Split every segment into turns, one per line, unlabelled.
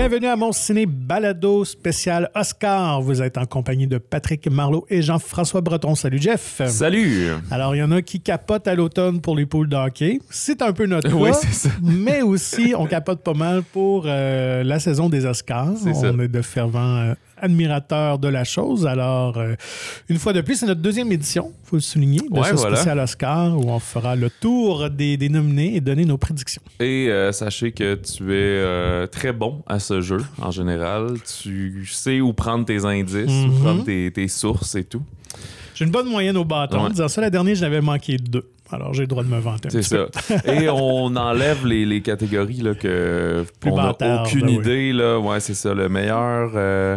Bienvenue à mon ciné balado spécial Oscar. Vous êtes en compagnie de Patrick Marlot et Jean-François Breton. Salut Jeff.
Salut.
Alors, il y en a qui capotent à l'automne pour les poules d'hockey. C'est un peu notre
Oui,
cas,
c'est ça.
mais aussi on capote pas mal pour euh, la saison des Oscars. On
ça.
est de fervents euh, admirateurs de la chose. Alors, euh, une fois de plus, c'est notre deuxième édition, il faut le souligner, de
Ouais,
ce
voilà.
spécial Oscar où on fera le tour des, des nominés et donner nos prédictions.
Et euh, sachez que tu es euh, très bon à ce jeu en général. Tu sais où prendre tes indices, où
Mhm.
prendre tes, tes sources et tout.
J'ai une bonne moyenne au bâton.
Ouais.
Disant ça, la dernière, j'avais manqué deux. Alors, j'ai le droit de me vanter
C'est ça. Et on enlève les, les catégories là, que
Plus
on n'a aucune
ben oui.
idée. Là. Ouais, c'est ça. Le meilleur euh,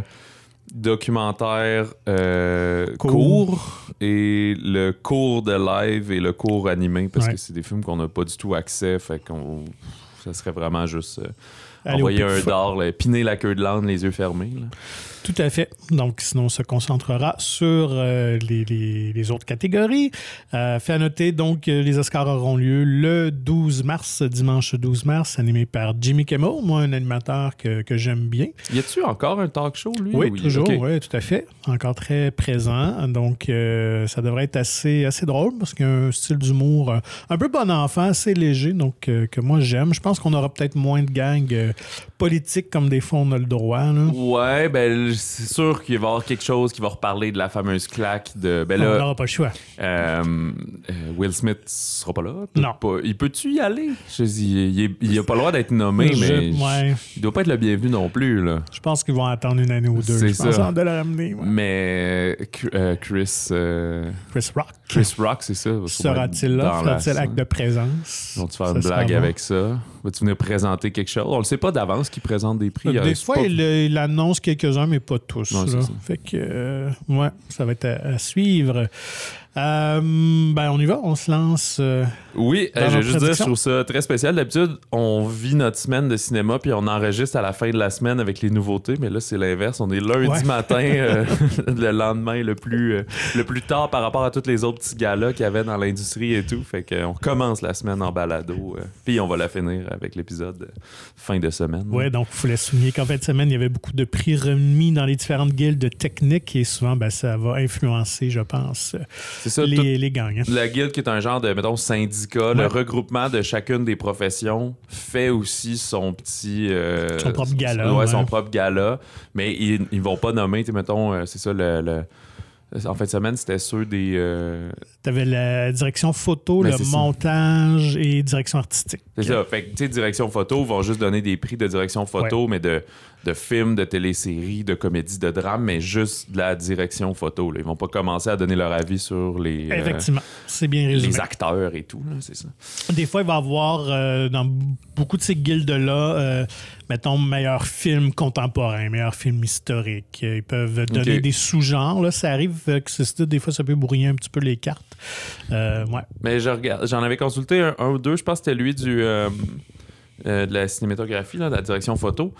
documentaire euh,
Court.
court. et le cours de live et le cours animé parce
Ouais.
que c'est des films qu'on n'a pas du tout accès. Fait qu'on ça serait vraiment juste euh,
Allez
envoyer un dard, là, piner la queue de l'âne, les yeux fermés. là.
Tout à fait. Donc, sinon, on se concentrera sur euh, les, les- les autres catégories. Euh, fait à noter, donc, euh, les Oscars auront lieu le 12 mars, dimanche 12 mars, animé par Jimmy Kimmel, moi, un animateur que, que j'aime bien.
Y a-tu encore un talk show, lui?
Oui,
ou
toujours, oui, tout à fait. Encore très présent. Donc, euh, ça devrait être assez, assez drôle parce qu'il y a un style d'humour un peu bon enfant, assez léger, donc que moi j'aime. Je pense qu'on aura peut-être moins de gangs politiques comme des fois on a le droit. là.
Ouais, ben c'est sûr qu'il va y avoir quelque chose qui va reparler de la fameuse claque de. Ben
on
là,
n'aura pas le choix.
euh, euh, Will Smith sera pas là.
Non.
pas- il peut-tu y aller? Je dis, il, est- il a pas le droit d'être nommé,
Je-
mais
ouais.
il doit pas être le bienvenu non plus, là.
Je pense qu'ils vont attendre une année ou deux.
C'est
Je pense de le ramener. ouais.
Mais euh, Chris, euh,
Chris Rock.
Chris Rock, c'est ça.
Sera-t-il là? Fera-t-il acte de présence?
Vont-tu faire une blague avec ça? Va-tu venir présenter quelque chose? On le sait pas d'avance qui présente des prix.
Des
euh,
fois,
pas-
il, il annonce quelques-uns, mais pas tous.
Non,
là.
ça.
Fait que, euh, ouais, ça va être à, à suivre. Euh, ben, on y va, on se lance. euh,
Oui, euh, je veux juste dire, je trouve ça très spécial. D'habitude, on vit notre semaine de cinéma puis on enregistre à la fin de la semaine avec les nouveautés, mais là, c'est l'inverse. On est lundi
Ouais.
matin, le lendemain le plus, le plus tard par rapport à tous les autres petits galas qu'il y avait dans l'industrie et tout. Fait qu'on commence la semaine en balado, puis on va la finir avec l'épisode fin de semaine.
Ouais, donc il fallait souligner qu'en fin de semaine, il y avait beaucoup de prix remis dans les différentes guildes techniques et souvent, ben, ça va influencer, je pense,
ça.
les, les gagnants.
La guilde qui est un genre de, mettons, syndicat,
Ouais.
le regroupement de chacune des professions fait aussi son petit... euh,
Son propre gala,
Ouais,
ouais.
son propre gala. Mais ils, ils vont pas nommer, tu sais, mettons, euh, c'est ça, le... le- En fin de semaine, c'était ceux des... euh,
Tu avais la direction photo,
Ben,
le
ça.
montage et direction artistique.
C'est ça. Fait que, tu sais, direction photo, vont juste donner des prix de direction photo, mais de, de films, de téléséries, de comédies, de drames, mais juste de la direction photo. Là. Ils vont pas commencer à donner leur avis sur les, euh,
Effectivement, c'est bien résumé.
les acteurs et tout, c'est ça.
Des fois, il va y avoir euh, dans beaucoup de ces guildes-là, euh, mettons, meilleur film contemporain, meilleur film historique. Ils peuvent donner des sous-genres. Là, ça arrive que des fois, ça peut brouiller un petit peu les cartes. Euh, ouais.
Mais je regarde, j'en avais consulté un, un ou deux. Je pense que c'était lui du euh, euh, de la cinématographie, là, de la direction photo.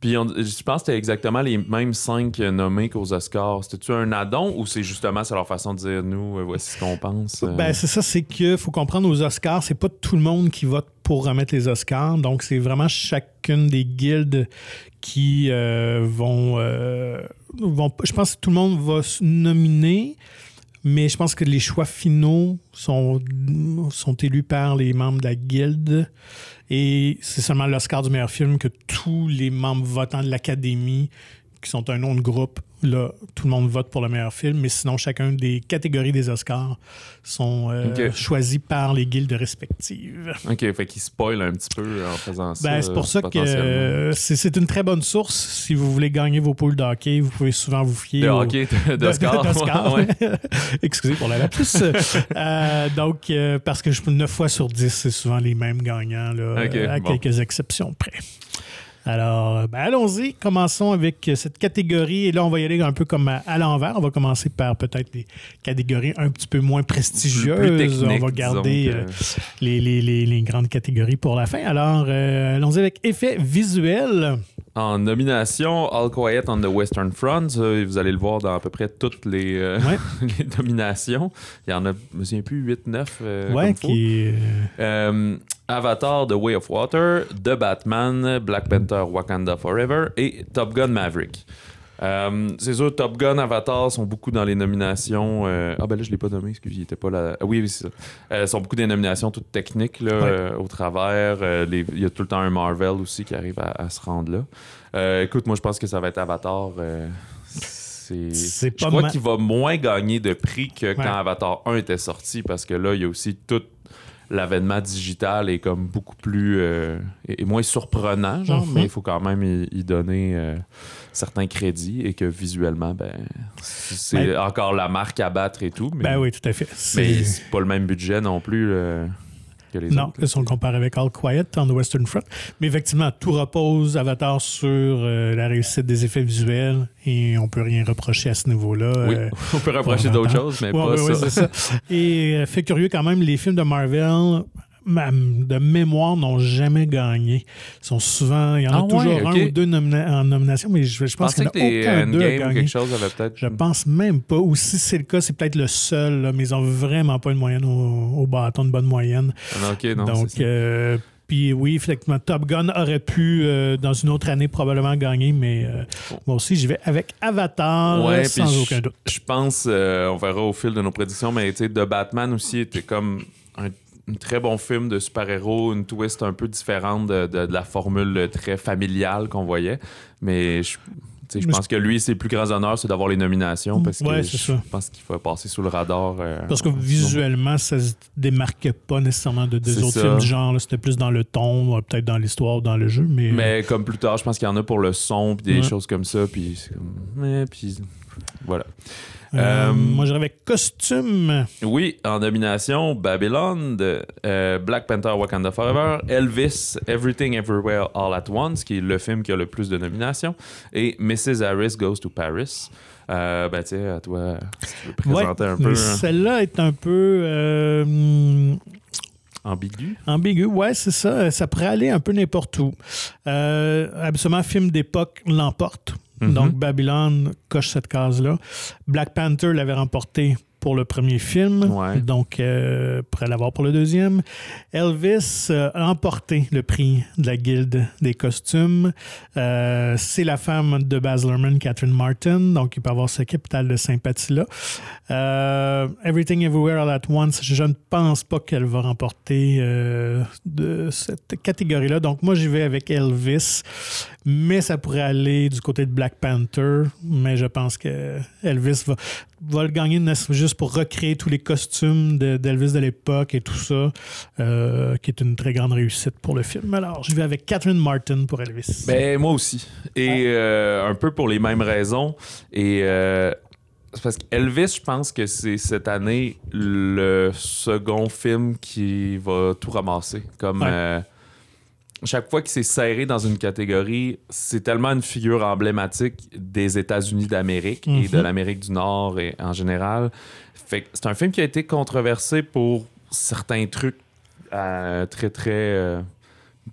Puis on- je pense que c'était exactement les mêmes cinq nommés qu'aux Oscars. C'était-tu un addon ou c'est justement c'est leur façon de dire nous, voici ce qu'on pense? euh?
Ben, c'est ça, c'est que faut comprendre aux Oscars, c'est pas tout le monde qui vote pour remettre les Oscars. Donc, c'est vraiment chacune des guildes qui euh, vont, euh, vont. Je pense que tout le monde va se nominer, mais je pense que les choix finaux sont, élus par les membres de la guilde. Et c'est seulement l'Oscar du meilleur film que tous les membres votants de l'Académie, qui sont un nom de groupe, là, tout le monde vote pour le meilleur film, mais sinon, chacun des catégories des Oscars sont euh, choisis par les guildes respectives.
Ok, fait qu'il spoil un petit peu en faisant ça.
Ben, c'est pour ça que euh, c'est une très bonne source. Si vous voulez gagner vos poules de hockey, vous pouvez souvent vous fier
De
au-
hockey, d'Oscar.
d'Oscar,
ouais.
ouais. Excusez pour la lapsus. Euh, donc, euh, parce que je 9 fois sur 10, c'est souvent les mêmes gagnants, là, euh, à
bon.
quelques exceptions près. Alors, euh, ben, allons-y. Commençons avec euh, cette catégorie. Et là, on va y aller un peu comme à, à l'envers. On va commencer par peut-être les catégories un petit peu moins prestigieuses. On va garder euh, les, les- les- les grandes catégories pour la fin. Alors, euh, allons-y avec effets visuels.
En nomination, All Quiet on the Western Front, vous allez le voir dans à peu près toutes les, euh,
Ouais.
les nominations. Il y en a, je me souviens plus, 8, 9. euh,
ouais,
comme faut.
qui
Avatar The Way of Water, The Batman, Black Panther Wakanda Forever et Top Gun Maverick. Euh, c'est sûr, Top Gun, Avatar sont beaucoup dans les nominations. euh, Ah, ben là, je l'ai pas nommé, excusez, il était pas là. Ah, oui, oui, c'est ça. Euh, sont beaucoup des nominations toutes techniques là,
Ouais.
euh, au travers. Euh, les- Il y a tout le temps un Marvel aussi qui arrive à, à se rendre là. Écoute, moi, je pense que ça va être Avatar. c'est... Je crois
ma-
qu'il va moins gagner de prix que quand. Avatar 1 était sorti parce que là, il y a aussi tout l'avènement digital est comme beaucoup plus euh, est moins surprenant genre
Mhm.
mais il faut quand même y, y donner euh, certains crédits et que visuellement ben c'est
Ben-
encore la marque à battre et tout mais,
Ben oui, tout à fait.
mais
C'est-
c'est pas le même budget non plus euh, que les
Non,
autres
là, si on le compare avec All Quiet on the Western Front. Mais effectivement, tout repose Avatar sur euh, la réussite des effets visuels et on peut rien reprocher à ce niveau-là.
oui
Euh,
on peut reprocher d'autres choses mais
Ouais,
pas
ouais,
ça,
ça. Et euh, fait curieux quand même, les films de Marvel, ma- de mémoire, n'ont jamais gagné. Ils sont souvent, il y en a
Ah ouais,
toujours un ou deux nomina- en nomination, mais je, pense qu'il n'y en a aucun d'eux gagner.
quelque chose avait
Je pense même pas. Ou si c'est le cas, c'est peut-être le seul, là, mais ils ont vraiment pas une moyenne au, au bâton, une bonne moyenne.
Ah, ok non
Donc, euh, puis oui, effectivement, Top Gun aurait pu, euh, dans une autre année, probablement gagner, mais euh, moi aussi, j'y vais avec Avatar,
Ouais,
sans aucun doute.
Je pense, on verra au fil de nos prédictions, mais tu sais, The Batman aussi était comme un, un très bon film de super-héros, une twist un peu différente de, de- de la formule très familiale qu'on voyait. Mais je, pense que lui, ses plus grands honneurs, c'est d'avoir les nominations parce que
Ouais,
je
ça.
pense qu'il faut passer sous le radar. euh,
Parce que visuellement, ça se démarquait pas nécessairement de deux autres
ça.
films du genre. C'était plus dans le ton, euh, peut-être dans l'histoire ou dans le jeu, mais,
Mais comme plus tard, je pense qu'il y en a pour le son puis des
Ouais.
choses comme ça. Puis, mais, puis voilà.
Euh,
euh,
moi, j'irais avec costume.
Oui, en nomination, Babylon, de, euh, Black Panther Wakanda Forever, Elvis, Everything Everywhere All at Once, qui est le film qui a le plus de nominations, et Mrs. Harris Goes to Paris. Euh, ben, tu sais, à toi, si tu veux
Ouais,
présenter un peu hein,
Celle-là est un peu
ambigu.
ambigu. Ouais, c'est ça. Ça pourrait aller un peu n'importe où. Absolument, film d'époque l'emporte.
Mhm.
Donc, Babylon coche cette case-là. Black Panther l'avait remporté pour le premier film.
Ouais.
Donc, euh, pourrait l'avoir pour le deuxième. Elvis euh, a emporté le prix de la Guilde des costumes. Euh, c'est la femme de Baz Luhrmann, Catherine Martin. Donc, il peut avoir ce capital de sympathie-là. Euh, Everything Everywhere All at Once, je ne pense pas qu'elle va remporter euh, de cette catégorie-là. Donc, moi, j'y vais avec Elvis. Mais ça pourrait aller du côté de Black Panther. Mais je pense que Elvis va, va le gagner ne- juste pour recréer tous les costumes de- d'Elvis de, l'époque et tout ça, euh, qui est une très grande réussite pour le film. Alors, je vais avec Catherine Martin pour Elvis.
Ben, moi aussi. Et euh, un peu pour les mêmes raisons. Et euh, c'est parce qu'Elvis, je pense que c'est cette année le second film qui va tout ramasser. Comme
Ouais.
Chaque fois qu'il s'est serré dans une catégorie, c'est tellement une figure emblématique des États-Unis d'Amérique et de
Mhm.
l'Amérique du Nord et, en général. Fait c'est un film qui a été controversé pour certains trucs euh, très très euh,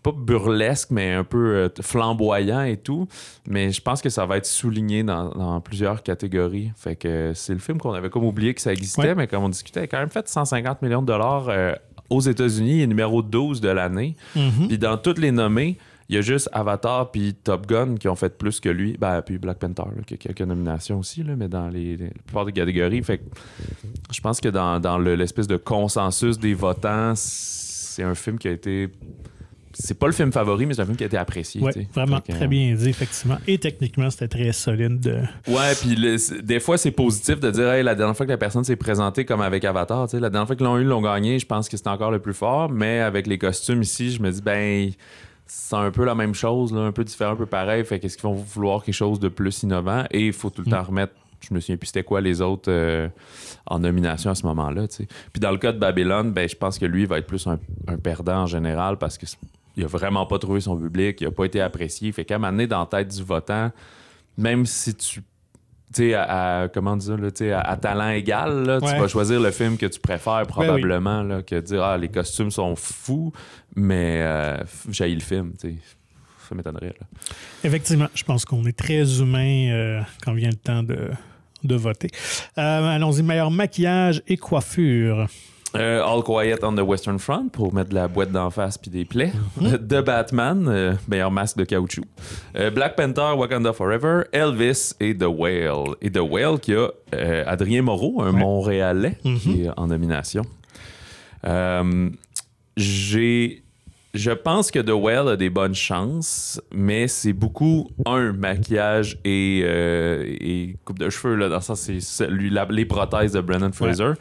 pas burlesque, mais un peu euh, flamboyant et tout. Mais je pense que ça va être souligné dans, dans plusieurs catégories. Fait que c'est le film qu'on avait comme oublié que ça existait,
Ouais.
mais comme on discutait, il a quand même fait 150 millions de dollars euh, aux États-Unis, il est numéro 12 de l'année.
Mhm.
Puis dans toutes les nommées, il y a juste Avatar puis Top Gun qui ont fait plus que lui. Ben, puis Black Panther, là, qui a quelques nominations aussi, là, mais dans les, la plupart des catégories. Fait que je pense que dans, dans le- l'espèce de consensus des votants, c'est un film qui a été. C'est pas le film favori, mais c'est un film qui a été apprécié.
Ouais, vraiment très bien dit, effectivement. Et techniquement, c'était très solide. de-
Ouais, puis le- des fois, c'est positif de dire, hey, la dernière fois que la personne s'est présentée comme avec Avatar, la dernière fois qu'ils l'ont eu, ils l'ont gagné, je pense que c'était encore le plus fort. Mais avec les costumes ici, je me dis, ben, c'est un peu la même chose, là, un peu différent, un peu pareil. Fait qu'est-ce qu'ils vont vouloir quelque chose de plus innovant? Et il faut tout le
Mm.
temps remettre. Je me souviens plus c'était quoi les autres euh, en nomination à ce moment-là. Puis dans le cas de Babylone, ben, je pense que lui va être plus un, un perdant en général parce que il a vraiment pas trouvé son public, il a pas été apprécié. Fait qu'à un moment donné, dans la tête du votant, même si tu. Tu sais, à, à- comment dire, là, à, à talent égal, là, tu vas choisir le film que tu préfères probablement, là, que dire ah, les costumes sont fous, mais euh, j'ai le film. tu sais. Ça m'étonnerait. là.
Effectivement, je pense qu'on est très humain euh, quand vient le temps de, de voter. Euh, Allons-y, meilleur maquillage et coiffure.
Euh, All Quiet on the Western Front pour mettre de la boîte d'en face puis des plaies. The Batman, euh, meilleur masque de caoutchouc. Euh, Black Panther, Wakanda Forever, Elvis et The Whale. Et The Whale qui a Adrien Moreau, un Montréalais, qui est en nomination. J'ai. Je pense que The Whale a des bonnes chances, mais c'est beaucoup un maquillage et, et coupe de cheveux là, dans le sens c'est les prothèses de Brendan Fraser.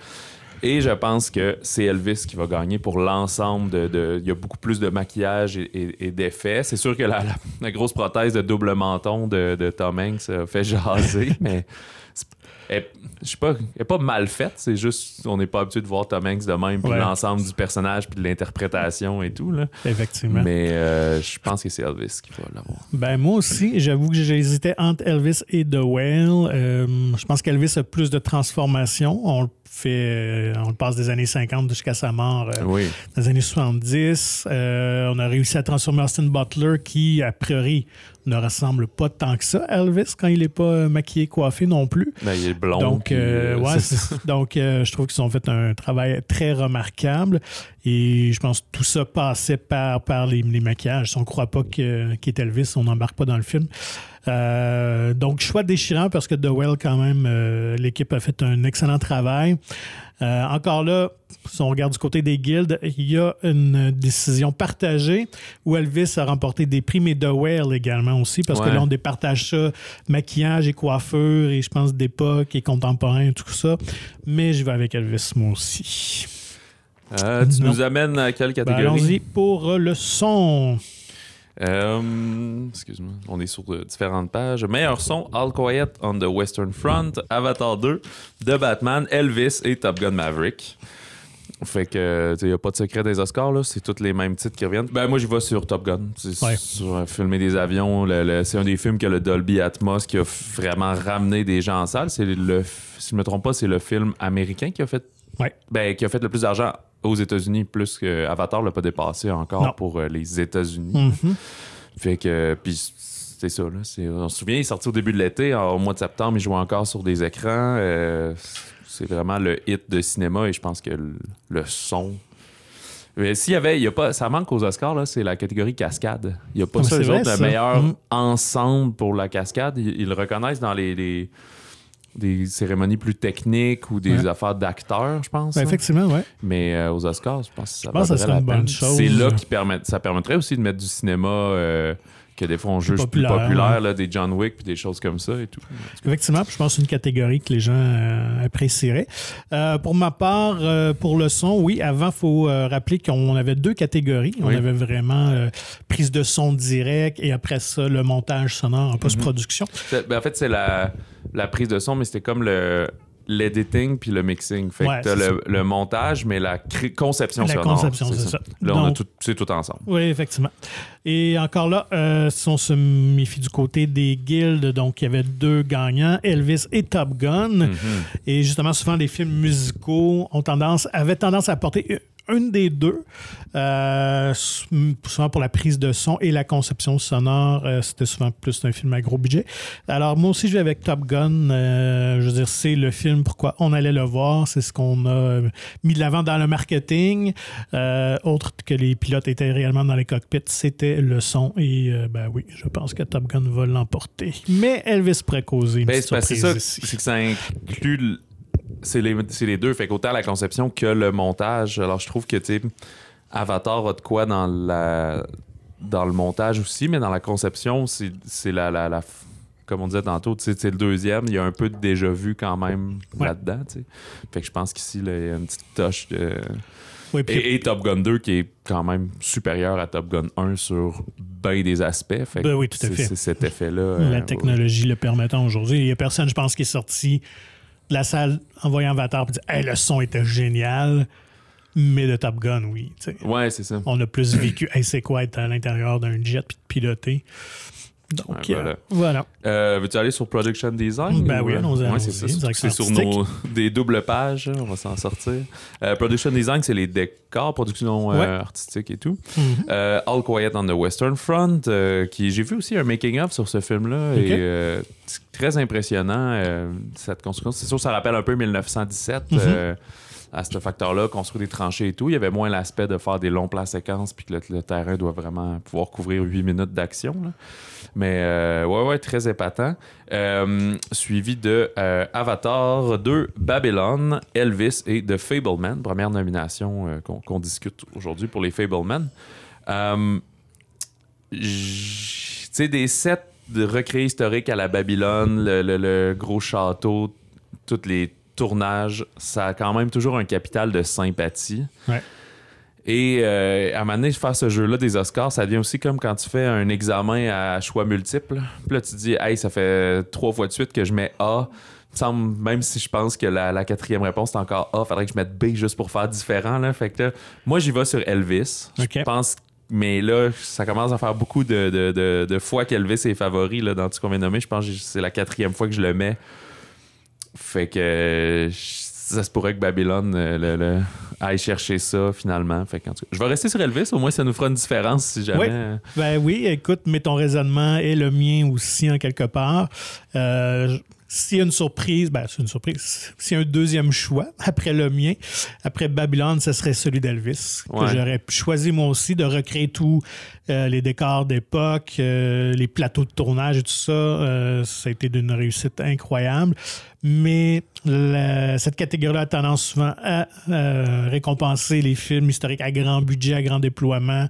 Et je pense que c'est Elvis qui va gagner pour l'ensemble de, de- Il y a beaucoup plus de maquillage et, et- et d'effets. C'est sûr que la, la- la grosse prothèse de double menton de, de Tom Hanks a fait jaser, mais elle, je sais pas, elle est pas mal faite. C'est juste on n'est pas habitué de voir Tom Hanks de même, puis
Ouais.
l'ensemble du personnage, puis de l'interprétation et tout. Là.
Effectivement.
Mais euh, je pense que c'est Elvis qui va l'avoir.
Ben moi aussi, j'avoue que j'hésitais entre Elvis et The Whale. Euh, je pense qu'Elvis a plus de transformation. On le fait, euh, on le passe des années 50 jusqu'à sa mort euh,
Oui.
dans les années 70. Euh, on a réussi à transformer Austin Butler, qui a priori ne ressemble pas tant que ça à Elvis quand il n'est pas maquillé, coiffé non plus.
Ben, il est blond.
Donc, euh,
euh,
donc euh, je trouve qu'ils ont fait un travail très remarquable. Et je pense que tout ça passait par, par les, les maquillages. Si on ne croit pas qu'il est Elvis, on n'embarque pas dans le film. Euh, donc, choix déchirant parce que The Well, quand même, euh, l'équipe a fait un excellent travail. Euh, encore là, si on regarde du côté des guildes, il y a une décision partagée où Elvis a remporté des prix, mais The Whale également aussi, parce que
Ouais.
là, on départage ça, maquillage et coiffure, et je pense d'époque et contemporain, tout ça. Mais je vais avec Elvis, moi aussi.
Tu
Non.
nous amènes à quelle
Ben,
catégorie?
Allons-y pour le son.
Euh, excuse-moi, on est sur de différentes pages. Meilleur son, All Quiet on the Western Front, Avatar 2, The Batman, Elvis et Top Gun Maverick. Fait que, il n'y a pas de secret des Oscars, là. C'est tous les mêmes titres qui reviennent. Ben, moi, j'y vais sur Top Gun. C'est
Ouais.
sur euh, filmer des avions. Le- le- c'est un des films que le Dolby Atmos qui a vraiment ramené des gens en salle. C'est le, f- si je ne me trompe pas, c'est le film américain qui a fait
Ouais.
ben, qui a fait le plus d'argent aux États-Unis, plus que Avatar l'a pas dépassé encore
Non.
pour euh, les États-Unis.
Mhm.
Fait que, puis c'est ça, là. On se souvient, il est sorti au début de l'été, au mois de septembre, il jouait encore sur des écrans. euh, c'est vraiment le hit de cinéma et je pense que le, le son. Mais s'il y avait, il y a pas, ça manque aux Oscars, là, c'est la catégorie cascade. Il n'y a pas
Ah,
ça,
vrai,
autres, le meilleur
Mhm.
ensemble pour la cascade. Ils, ils le reconnaissent dans les, les- des cérémonies plus techniques ou des
Ouais.
affaires d'acteurs, je pense.
Ben, effectivement, oui.
Mais euh, aux Oscars, je pense que ça,
Je pense que ça
la
une bonne chose.
C'est là qui permet, ça permettrait aussi de mettre du cinéma euh, que des fois on juge plus
populaire,
là, des John Wick puis des choses comme ça et tout.
Effectivement, je pense que c'est une catégorie que les gens euh, apprécieraient. Euh, pour ma part, euh, pour le son, oui, avant, il faut rappeler qu'on avait deux catégories. On
Oui.
avait vraiment prise de son direct et après ça, le montage sonore en post-production.
C'est- ben, en fait, c'est la, la prise de son, mais c'était comme le l'editing puis le mixing. Fait
Ouais,
que t'as
c'est
le, le montage, mais la conception
La
sonore.
conception, c'est ça.
Là, on a tout, c'est tout ensemble.
Oui, effectivement. Et encore là, euh, si on se méfie du côté des guildes, donc il y avait deux gagnants, Elvis et Top Gun.
Mhm.
Et justement, souvent, les films musicaux ont tendance, avaient tendance à apporter une des deux, euh, souvent pour la prise de son et la conception sonore. euh, C'était souvent plus un film à gros budget. Alors, moi aussi, je vais avec Top Gun. Euh, je veux dire, c'est le film pourquoi on allait le voir. C'est ce qu'on a mis de l'avant dans le marketing. Autre que les pilotes étaient réellement dans les cockpits, c'était le son. Et ben oui, je pense que Top Gun va l'emporter. Mais Elvis pourrait causer une
Ben, c'est ça, c'est que ça inclut. C'est les, deux. Fait qu'autant la conception que le montage. Alors, je trouve que, tu Avatar a de quoi dans la dans le montage aussi, mais dans la conception, c'est la, la, la- Comme on disait tantôt, c'est le deuxième. Il y a un peu de déjà vu quand même
Ouais.
là-dedans. Fait que je pense qu'ici, il y a une petite touche de.
Oui, puis-
Et, et Top Gun 2 qui est quand même supérieur à Top Gun 1 sur bien des aspects. Fait que
Ben oui, tout à
c'est-
fait.
C'est cet effet-là.
la
euh,
technologie le permettant aujourd'hui. Il n'y a personne, je pense, qui est sorti de la salle en voyant Avatar et dit hey, le son était génial, mais de Top Gun, oui. tu sais.
Ouais, c'est ça.
On a plus vécu hey, c'est quoi être à l'intérieur d'un jet puis de piloter? Donc,
Ouais, voilà.
euh, voilà.
Euh, Veux-tu aller sur Production Design?
Ben
ou,
oui,
euh,
allons-y,
ouais, c'est sur nos des doubles pages, on va s'en sortir. Euh, production Design, c'est les décors, production euh,
Ouais.
artistique et tout.
Mhm.
Euh, All Quiet on the Western Front, qui j'ai vu aussi un making-of sur ce film-là. Et très impressionnant, euh, cette construction. C'est sûr, ça rappelle un peu 1917.
Mhm.
euh, à ce facteur-là, construire des tranchées et tout. Il y avait moins l'aspect de faire des longs plans séquences puis que le, le terrain doit vraiment pouvoir couvrir 8 minutes d'action. Mais euh, ouais, ouais, très épatant. Euh, suivi de euh, Avatar 2, Babylon, Elvis et The Fableman. Première nomination qu'on discute aujourd'hui pour les Fableman. Tu sais, des sets de recréés historiques à la Babylone, le, le- le gros château, tous les tournages, ça a quand même toujours un capital de sympathie.
Ouais.
Et euh, à un moment donné, faire ce jeu-là des Oscars, ça devient aussi comme quand tu fais un examen à choix multiples. Puis là, tu te dis, hey, ça fait trois fois de suite que je mets A. Semble, même si je pense que la, la quatrième réponse est encore A, faudrait que je mette B juste pour faire différent. Là. Fait que là, moi, j'y vais sur Elvis. Je pense, mais là, ça commence à faire beaucoup de, de, de- de fois qu'Elvis est favori là, dans tout ce qu'on vient de nommer. Je pense que c'est la quatrième fois que je le mets. Fait que euh, ça se pourrait que Babylone euh, le- le- aille chercher ça finalement. Fait que, en tout cas, je vais rester sur Elvis, au moins ça nous fera une différence si jamais.
Oui. Ben oui, écoute, mais ton raisonnement est le mien aussi en quelque part. Euh, s'il y a une surprise, ben c'est une surprise. S'il y a un deuxième choix après le mien, après Babylone, ce serait celui d'Elvis que
Ouais.
j'aurais choisi moi aussi de recréer tous euh, les décors d'époque, euh, les plateaux de tournage et tout ça. Euh, ça a été d'une réussite incroyable. Mais la- cette catégorie-là a tendance souvent à euh, récompenser les films historiques à grand budget, à grand déploiement.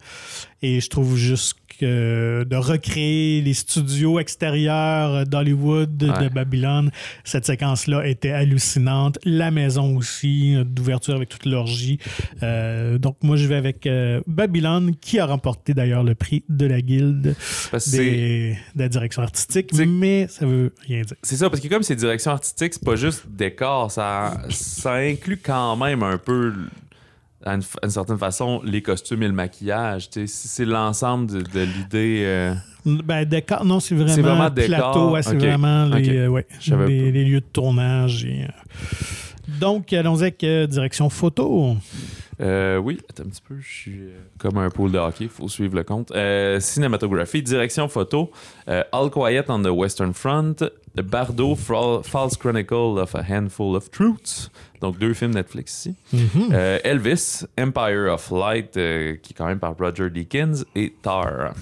Et je trouve juste que de recréer les studios extérieurs d'Hollywood, de. Babylone, cette séquence-là était hallucinante. La maison aussi, d'ouverture avec toute l'orgie. Euh, donc, moi, je vais avec euh, Babylone, qui a remporté d'ailleurs le prix de la Guilde des, de la direction artistique, mais ça veut rien dire.
C'est ça, parce que comme c'est direction artistique, c'est pas juste décor, ça, ça inclut quand même un peu, à une, à une certaine façon, les costumes et le maquillage. Si c'est l'ensemble de, de l'idée. euh,
Ben, décor, non, c'est vraiment,
vraiment
plateau, ouais, c'est vraiment les, euh, ouais, lieux de tournage. et, euh, Donc, allons-y avec euh, direction photo.
Euh, oui, attends un petit peu, je suis euh, comme un pool de hockey, il faut suivre le compte. Euh, cinématographie, direction photo, euh, All Quiet on the Western Front, Bardo, Fra- False Chronicle of a Handful of Truths, donc deux films Netflix ici.
Mhm.
Euh, Elvis, Empire of Light, euh, qui est quand même par Roger Deakins, et Tar.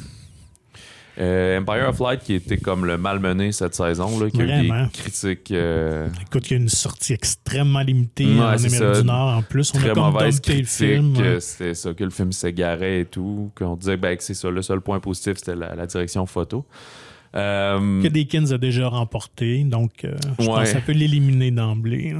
Euh, Empire of Light qui était comme le malmené cette saison, là, qui a eu
Vraiment.
des critiques euh,
Écoute, il y a une sortie extrêmement limitée
Ouais,
en Amérique
ça.
du Nord en plus. On a
très
comme dumpé le film.
euh,
ouais.
C'était ça, que le film s'égarait et tout. Qu'on disait ben, que c'est ça, le seul point positif, c'était la, la direction photo. Euh,
Que Deakins a déjà remporté, donc je pense que ça peut l'éliminer d'emblée.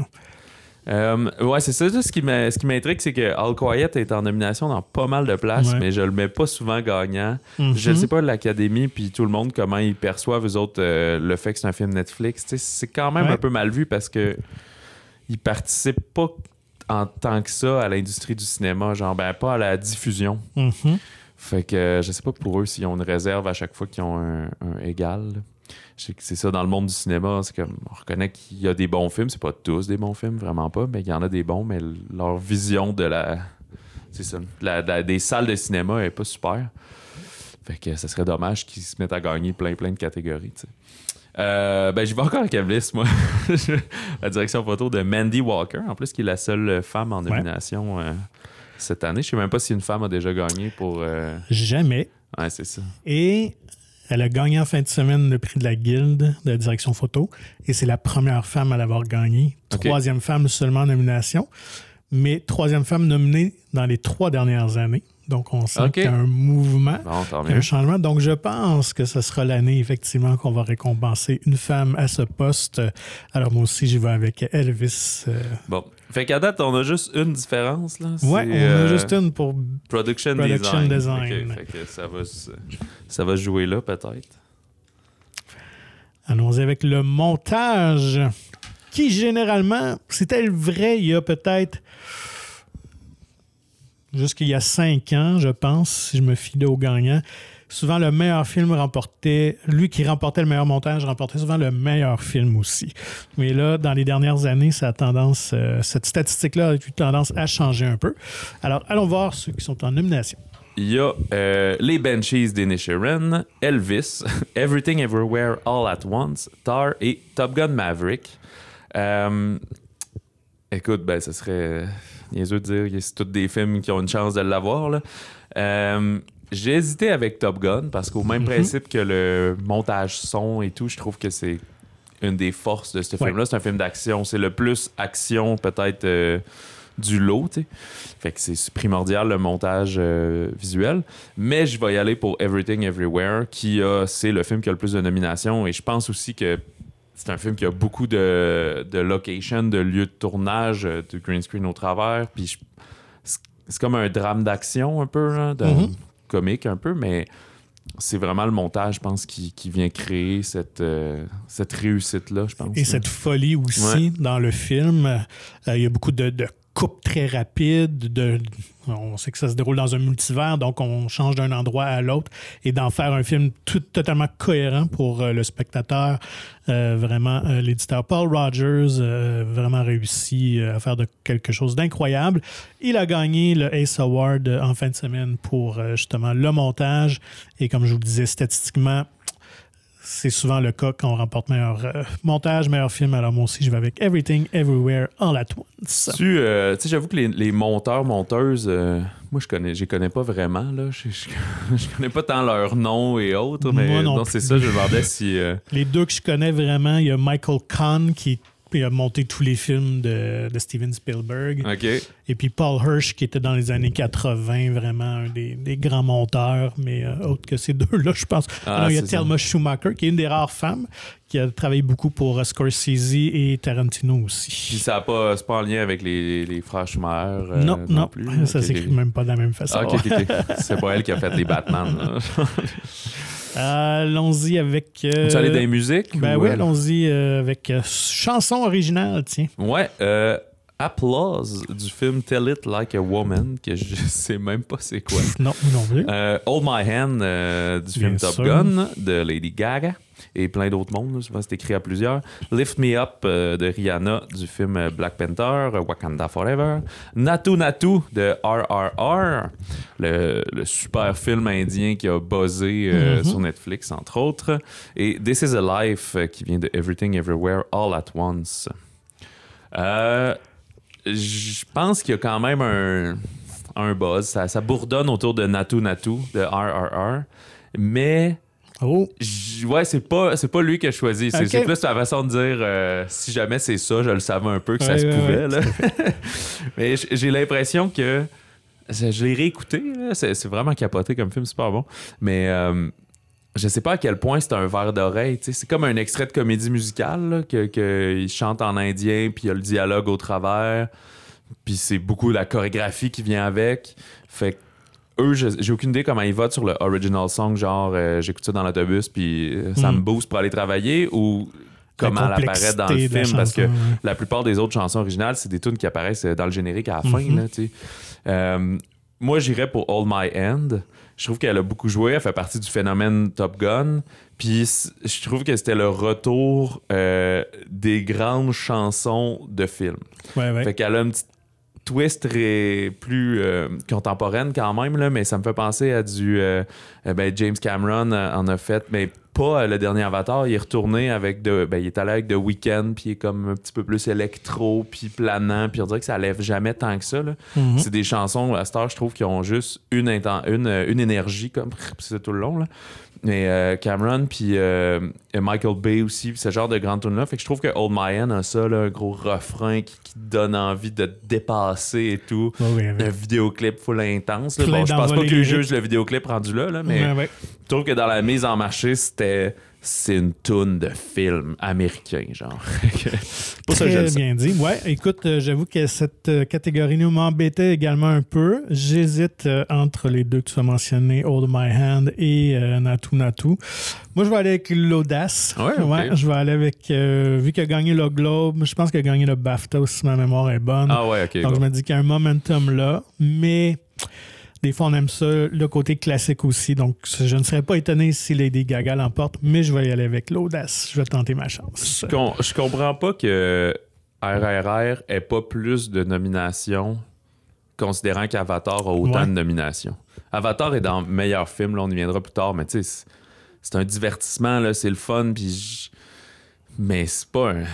Euh, ouais, c'est ça. Ce qui m'a- ce qui m'intrigue, c'est que All Quiet est en nomination dans pas mal de places,
Ouais.
mais je le mets pas souvent gagnant.
Mhm.
Je ne sais pas l'Académie puis tout le monde comment ils perçoivent eux autres euh, le fait que c'est un film Netflix. C'est quand même
Ouais.
un peu mal vu parce que ils participent pas en tant que ça à l'industrie du cinéma, genre ben pas à la diffusion.
Mhm.
Fait que euh, je sais pas pour eux s'ils ont une réserve à chaque fois qu'ils ont un, un égal. C'est ça dans le monde du cinéma, c'est comme on reconnaît qu'il y a des bons films, c'est pas tous des bons films, vraiment pas, mais il y en a des bons, mais leur vision de la c'est ça, la- la- des salles de cinéma est pas super. Fait que ça serait dommage qu'ils se mettent à gagner plein plein de catégories. Euh, ben, je vais encore avec Elvis, moi. la direction photo de Mandy Walker, en plus, qui est la seule femme en nomination euh, cette année. Je sais même pas si une femme a déjà gagné pour. euh,
Jamais.
Ouais, c'est ça.
Et elle a gagné en fin de semaine le prix de la Guilde de la direction photo. Et c'est la première femme à l'avoir gagné. Troisième femme seulement en nomination. Mais troisième femme nominée dans les trois dernières années. Donc, on sent
Ok.
qu'il y a un mouvement,
Bon,
un changement. Donc, je pense que ce sera l'année, effectivement, qu'on va récompenser une femme à ce poste. Alors, moi aussi, j'y vais avec Elvis. euh.
Bon. Fait qu'à date, on a juste une différence, là.
Ouais, on a
euh,
juste une pour
Production,
Production
Design.
Design.
Ok, fait que ça va, ça va jouer là, peut-être.
Allons-y avec le montage, qui généralement, c'était le vrai il y a peut-être jusqu'il y a cinq ans, je pense, si je me fie au gagnant. Souvent, le meilleur film remportait, lui qui remportait le meilleur montage remportait souvent le meilleur film aussi. Mais là, dans les dernières années, ça tendance, euh, cette statistique-là a eu tendance à changer un peu. Alors, allons voir ceux qui sont en nomination.
Il y a euh, Les Banshees d'Inisherin, Elvis, Everything Everywhere All at Once, Tar et Top Gun Maverick. Euh, Écoute, ben, ce serait niaiseux de dire que c'est tous des films qui ont une chance de l'avoir. J'ai hésité avec Top Gun parce qu'au même
Mhm.
principe que le montage son et tout, je trouve que c'est une des forces de ce
Ouais.
film-là. C'est un film d'action. C'est le plus action, peut-être, euh, du lot. Fait que c'est primordial le montage euh, visuel. Mais je vais y aller pour Everything Everywhere, qui a, c'est le film qui a le plus de nominations. Et je pense aussi que c'est un film qui a beaucoup de, de locations, de lieux de tournage, euh, de green screen au travers. Puis c'est comme un drame d'action un peu, là, de. Comique un peu, mais c'est vraiment le montage, je pense, qui, qui vient créer cette, euh, cette réussite-là, je pense.
Et cette folie aussi dans le film. Euh, Il y a beaucoup de, de coupes très rapides. De, on sait que ça se déroule dans un multivers, donc on change d'un endroit à l'autre. Et d'en faire un film tout, totalement cohérent pour euh, le spectateur. Euh, vraiment, euh, l'éditeur Paul Rogers vraiment réussi à faire quelque chose d'incroyable. Il a gagné le Ace Award en fin de semaine pour justement le montage. Et comme je vous le disais, statistiquement, c'est souvent le cas quand on remporte meilleur euh, montage, meilleur film. Alors moi aussi, je vais avec Everything, Everywhere, All at Once.
Tu euh, sais, j'avoue que les, les monteurs, monteuses, euh, moi, je connais, je les connais pas vraiment. Là. Je, je, je connais pas tant leur nom et autres, mais
Moi non
non, c'est ça, je me demandais si. euh,
Les deux que je connais vraiment, il y a Michael Kahn qui il a monté tous les films de, de Steven Spielberg. Et puis Paul Hirsch qui était dans les années 80, vraiment un des, des grands monteurs, mais euh, autre que ces deux-là, je pense.
Ah,
Alors, il y a. Thelma Schumacher qui est une des rares femmes qui a travaillé beaucoup pour euh, Scorsese et Tarantino
Puis
aussi.
ça a pas, c'est pas en lien avec les, les frères Schumacher. euh,
non, non,
plus?
ça
Ok,
s'écrit même pas de la même façon.
Ah. C'est pas elle qui a fait les Batman.
Allons-y avec. euh,
Tu allais dans les musiques?
Ben
ou,
oui,
euh,
allons-y euh, avec euh, chanson originale, tiens.
Ouais, euh, Applause du film Tell It Like a Woman, que je sais même pas c'est quoi.
Non, non plus.
Euh, Hold My Hand euh, du
Bien
film Top
sûr.
Gun de Lady Gaga et plein d'autres mondes. là. Souvent, c'est écrit à plusieurs. Lift Me Up euh, de Rihanna du film Black Panther, Wakanda Forever. Natu Natu de RRR, le, le super film indien qui a buzzé euh,
Mhm.
sur Netflix, entre autres. Et This Is a Life euh, qui vient de Everything Everywhere All at Once. Euh, je pense qu'il y a quand même un, un buzz. Ça, ça bourdonne autour de Natu Natu, de RRR. Mais,
Oh,
ouais, c'est pas, c'est pas lui qui a choisi. C'est plus la façon de dire euh, si jamais c'est ça, je le savais un peu que ça se
ouais,
pouvait.
ouais,
là. Mais j'ai l'impression que. Je l'ai réécouté. c'est vraiment capoté comme film, super bon. Mais. euh, je sais pas à quel point c'est un verre d'oreille. C'est comme un extrait de comédie musicale là, que, que il chante en indien, puis il y a le dialogue au travers. Puis c'est beaucoup la chorégraphie qui vient avec. Fait que eux, je- j'ai aucune idée comment ils votent sur le original song, genre euh, j'écoute ça dans l'autobus, puis euh, ça
Mm.
me booste pour aller travailler, ou comment elle apparaît dans le film, parce que
ouais.
la plupart des autres chansons originales, c'est des tunes qui apparaissent euh, dans le générique à la fin.
Mhm.
là. Euh, moi, j'irais pour All My End. Je trouve qu'elle a beaucoup joué. Elle fait partie du phénomène Top Gun. Puis je trouve que c'était le retour euh, des grandes chansons de film.
Ouais, ouais.
Fait qu'elle a une petite twist très plus euh, contemporaine quand même, là, mais ça me fait penser à du. euh, ben, James Cameron en a fait, mais pas le dernier Avatar. Il est retourné avec. De, ben, il est allé avec The Weeknd, puis il est comme un petit peu plus électro, puis planant, puis on dirait que ça lève jamais tant que ça.
Mhm.
C'est des chansons, à heure, je trouve, qui ont juste une, une, euh, une énergie, comme c'est tout le long. Là. Mais euh, Cameron, puis euh, Michael Bay aussi, ce genre de grande tune là Fait que je trouve que Old My Hand a ça, là, un gros refrain qui, qui donne envie de te dépasser et tout.
Avec-
Un vidéoclip full intense. là. Bon, je pense pas que
lyriques.
juge le vidéoclip rendu là, là, mais. Je trouve que dans la mise en marché, c'était c'est une tune de film américain, genre. Pour ça,
Très
ça.
bien dit. Ouais, écoute, euh, j'avoue que cette euh, catégorie nous m'embêtait également un peu. J'hésite euh, entre les deux que tu as mentionnés, Hold My Hand et euh, Natu Natu. Moi, je vais aller avec l'audace.
Ouais, ok.
je vais aller avec, euh, vu qu'il a gagné le Globe, je pense qu'il a gagné le BAFTA aussi, si ma mémoire est bonne.
Ah ouais, ok.
Donc, je me dis qu'il y a un momentum là, mais des fois, on aime ça, le côté classique aussi. Donc, je ne serais pas étonné si Lady Gaga l'emporte, mais je vais y aller avec l'audace. Je vais tenter ma chance.
Je, com- je comprends pas que RRR ait pas plus de nominations, considérant qu'Avatar a autant
Ouais.
de nominations. Avatar est dans meilleur film, là, on y viendra plus tard, mais tu sais, c'est- un divertissement, là, c'est le fun, puis mais c'est pas un.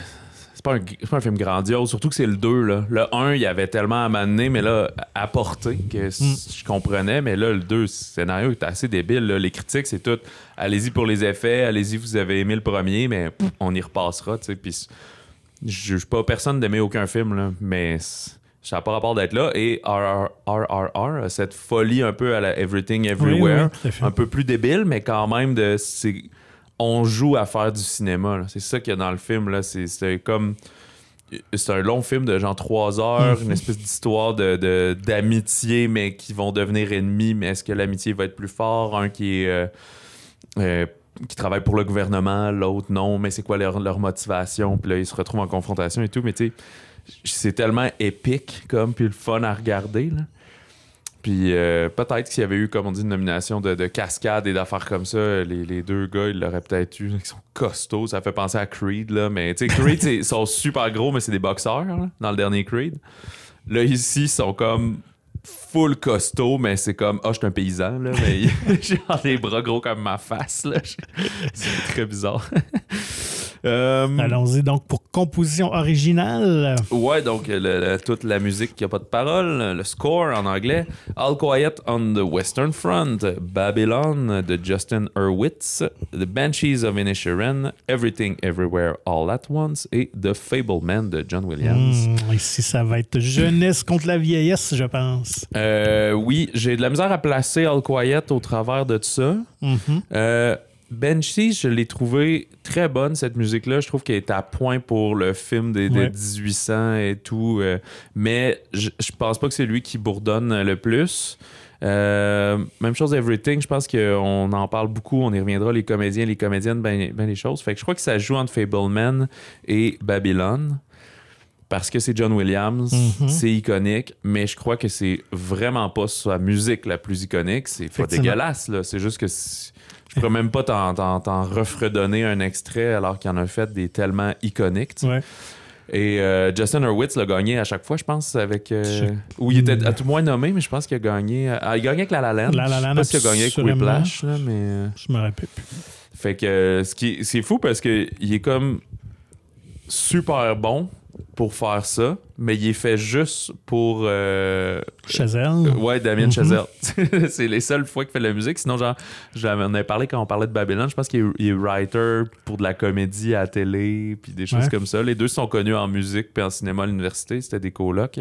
C'est pas, pas un film grandiose, surtout que c'est le 2. Là. Le 1, il y avait tellement à m'amener, mais là, apporté, que s- je comprenais. Mais là, le 2, le scénario est assez débile. là. Les critiques, c'est tout. Allez-y pour les effets, allez-y, vous avez aimé le premier, mais pff, on y repassera. Puis je juge pas personne d'aimer aucun film, là, mais ça n'a pas rapport d'être là. Et RRR, cette folie un peu à la Everything Everywhere,
oui,
un peu plus débile, mais quand même, de, on joue à faire du cinéma. C'est ça qu'il y a dans le film. là. C'est, comme. C'est un long film de genre trois heures,
Mhm.
une espèce d'histoire de, de- d'amitié, mais qui vont devenir ennemis. Mais est-ce que l'amitié va être plus fort? Un qui est. euh, euh, qui travaille pour le gouvernement, l'autre non, mais c'est quoi leur, leur motivation? Puis là, ils se retrouvent en confrontation et tout. Mais tu sais, c'est tellement épique, comme, puis le fun à regarder. Là. Puis euh, peut-être s'il y avait eu, comme on dit, une nomination de, de cascade et d'affaires comme ça, les, les deux gars, ils l'auraient peut-être eu. Ils sont costauds. Ça fait penser à Creed, là. Mais tu sais, Creed, ils sont super gros, mais c'est des boxeurs, là, dans le dernier Creed. Là, ici, ils sont comme full costaud, mais c'est comme, ah, je suis un paysan, là. Mais j'ai des bras gros comme ma face, là. C'est très bizarre. Euh,
Allons-y donc pour composition originale.
Ouais, donc le- le- toute la musique qui a pas de parole, le score en anglais, All Quiet on the Western Front, Babylon de Justin Hurwitz, The Banshees of Inisherin, Everything Everywhere All at Once et The Fableman de John Williams.
Hmm, ici, ça va être jeunesse contre la vieillesse, je pense.
Euh, oui, j'ai de la misère à placer All Quiet au travers de tout ça.
Mhm.
Euh, Banshee, je l'ai trouvé très bonne, cette musique-là. Je trouve qu'elle est à point pour le film des, de
Ouais.
1800 et tout. euh, mais je, je pense pas que c'est lui qui bourdonne le plus. Euh, même chose Everything, je pense qu'on en parle beaucoup, on y reviendra, les comédiens, les comédiennes, ben, ben les choses. Fait que je crois que ça joue entre Fableman et Babylon. Parce que c'est John Williams,
Mhm.
c'est iconique, mais je crois que c'est vraiment pas sa musique la plus iconique. C'est pas dégueulasse, là. C'est juste que je pourrais même pas t'en, refredonner un extrait alors qu'il en a fait des tellement iconiques. tu sais.
Ouais.
Et euh, Justin Hurwitz l'a gagné à chaque fois, je pense, avec. euh, Où il était à tout moins nommé, mais je pense qu'il a gagné. Ah, il gagnait avec La La Land.
La La
Je pas s'il a gagné avec. Whiplash, là, mais. euh,
Je me rappelle plus.
fait que ce qui, c'est fou parce que il est comme super bon pour faire ça, mais il est fait juste pour euh,
Chazelle.
euh, ouais Damien
Mhm.
Chazelle. c'est les seules fois qu'il fait de la musique. Sinon, genre, j'en avais parlé quand on parlait de Babylon. Je pense qu'il est, il est writer pour de la comédie à la télé, puis des choses
Ouais.
comme ça. Les deux sont connus en musique puis en cinéma à l'université. C'était des colocs.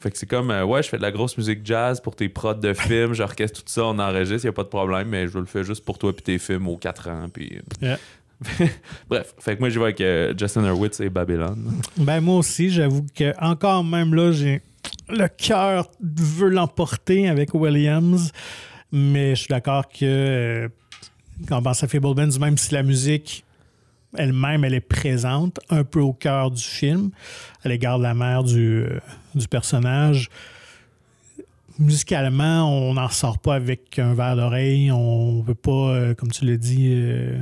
Fait que c'est comme, euh, ouais, je fais de la grosse musique jazz pour tes prods de films, j'orchestre tout ça, on enregistre, y a pas de problème, mais je le fais juste pour toi puis tes films aux 4 ans. Puis...
Yeah.
Bref, fait que moi, je vais avec euh, Justin Hurwitz et Babylon.
Ben moi aussi, j'avoue que encore même là, j'ai le cœur veut l'emporter avec Williams, mais je suis d'accord que euh, quand on pense à Fablemans, même si la musique elle-même, elle est présente un peu au cœur du film, à l'égard de la mère du, euh, du personnage. Musicalement, on n'en sort pas avec un verre d'oreille. On veut pas, comme tu dit, euh,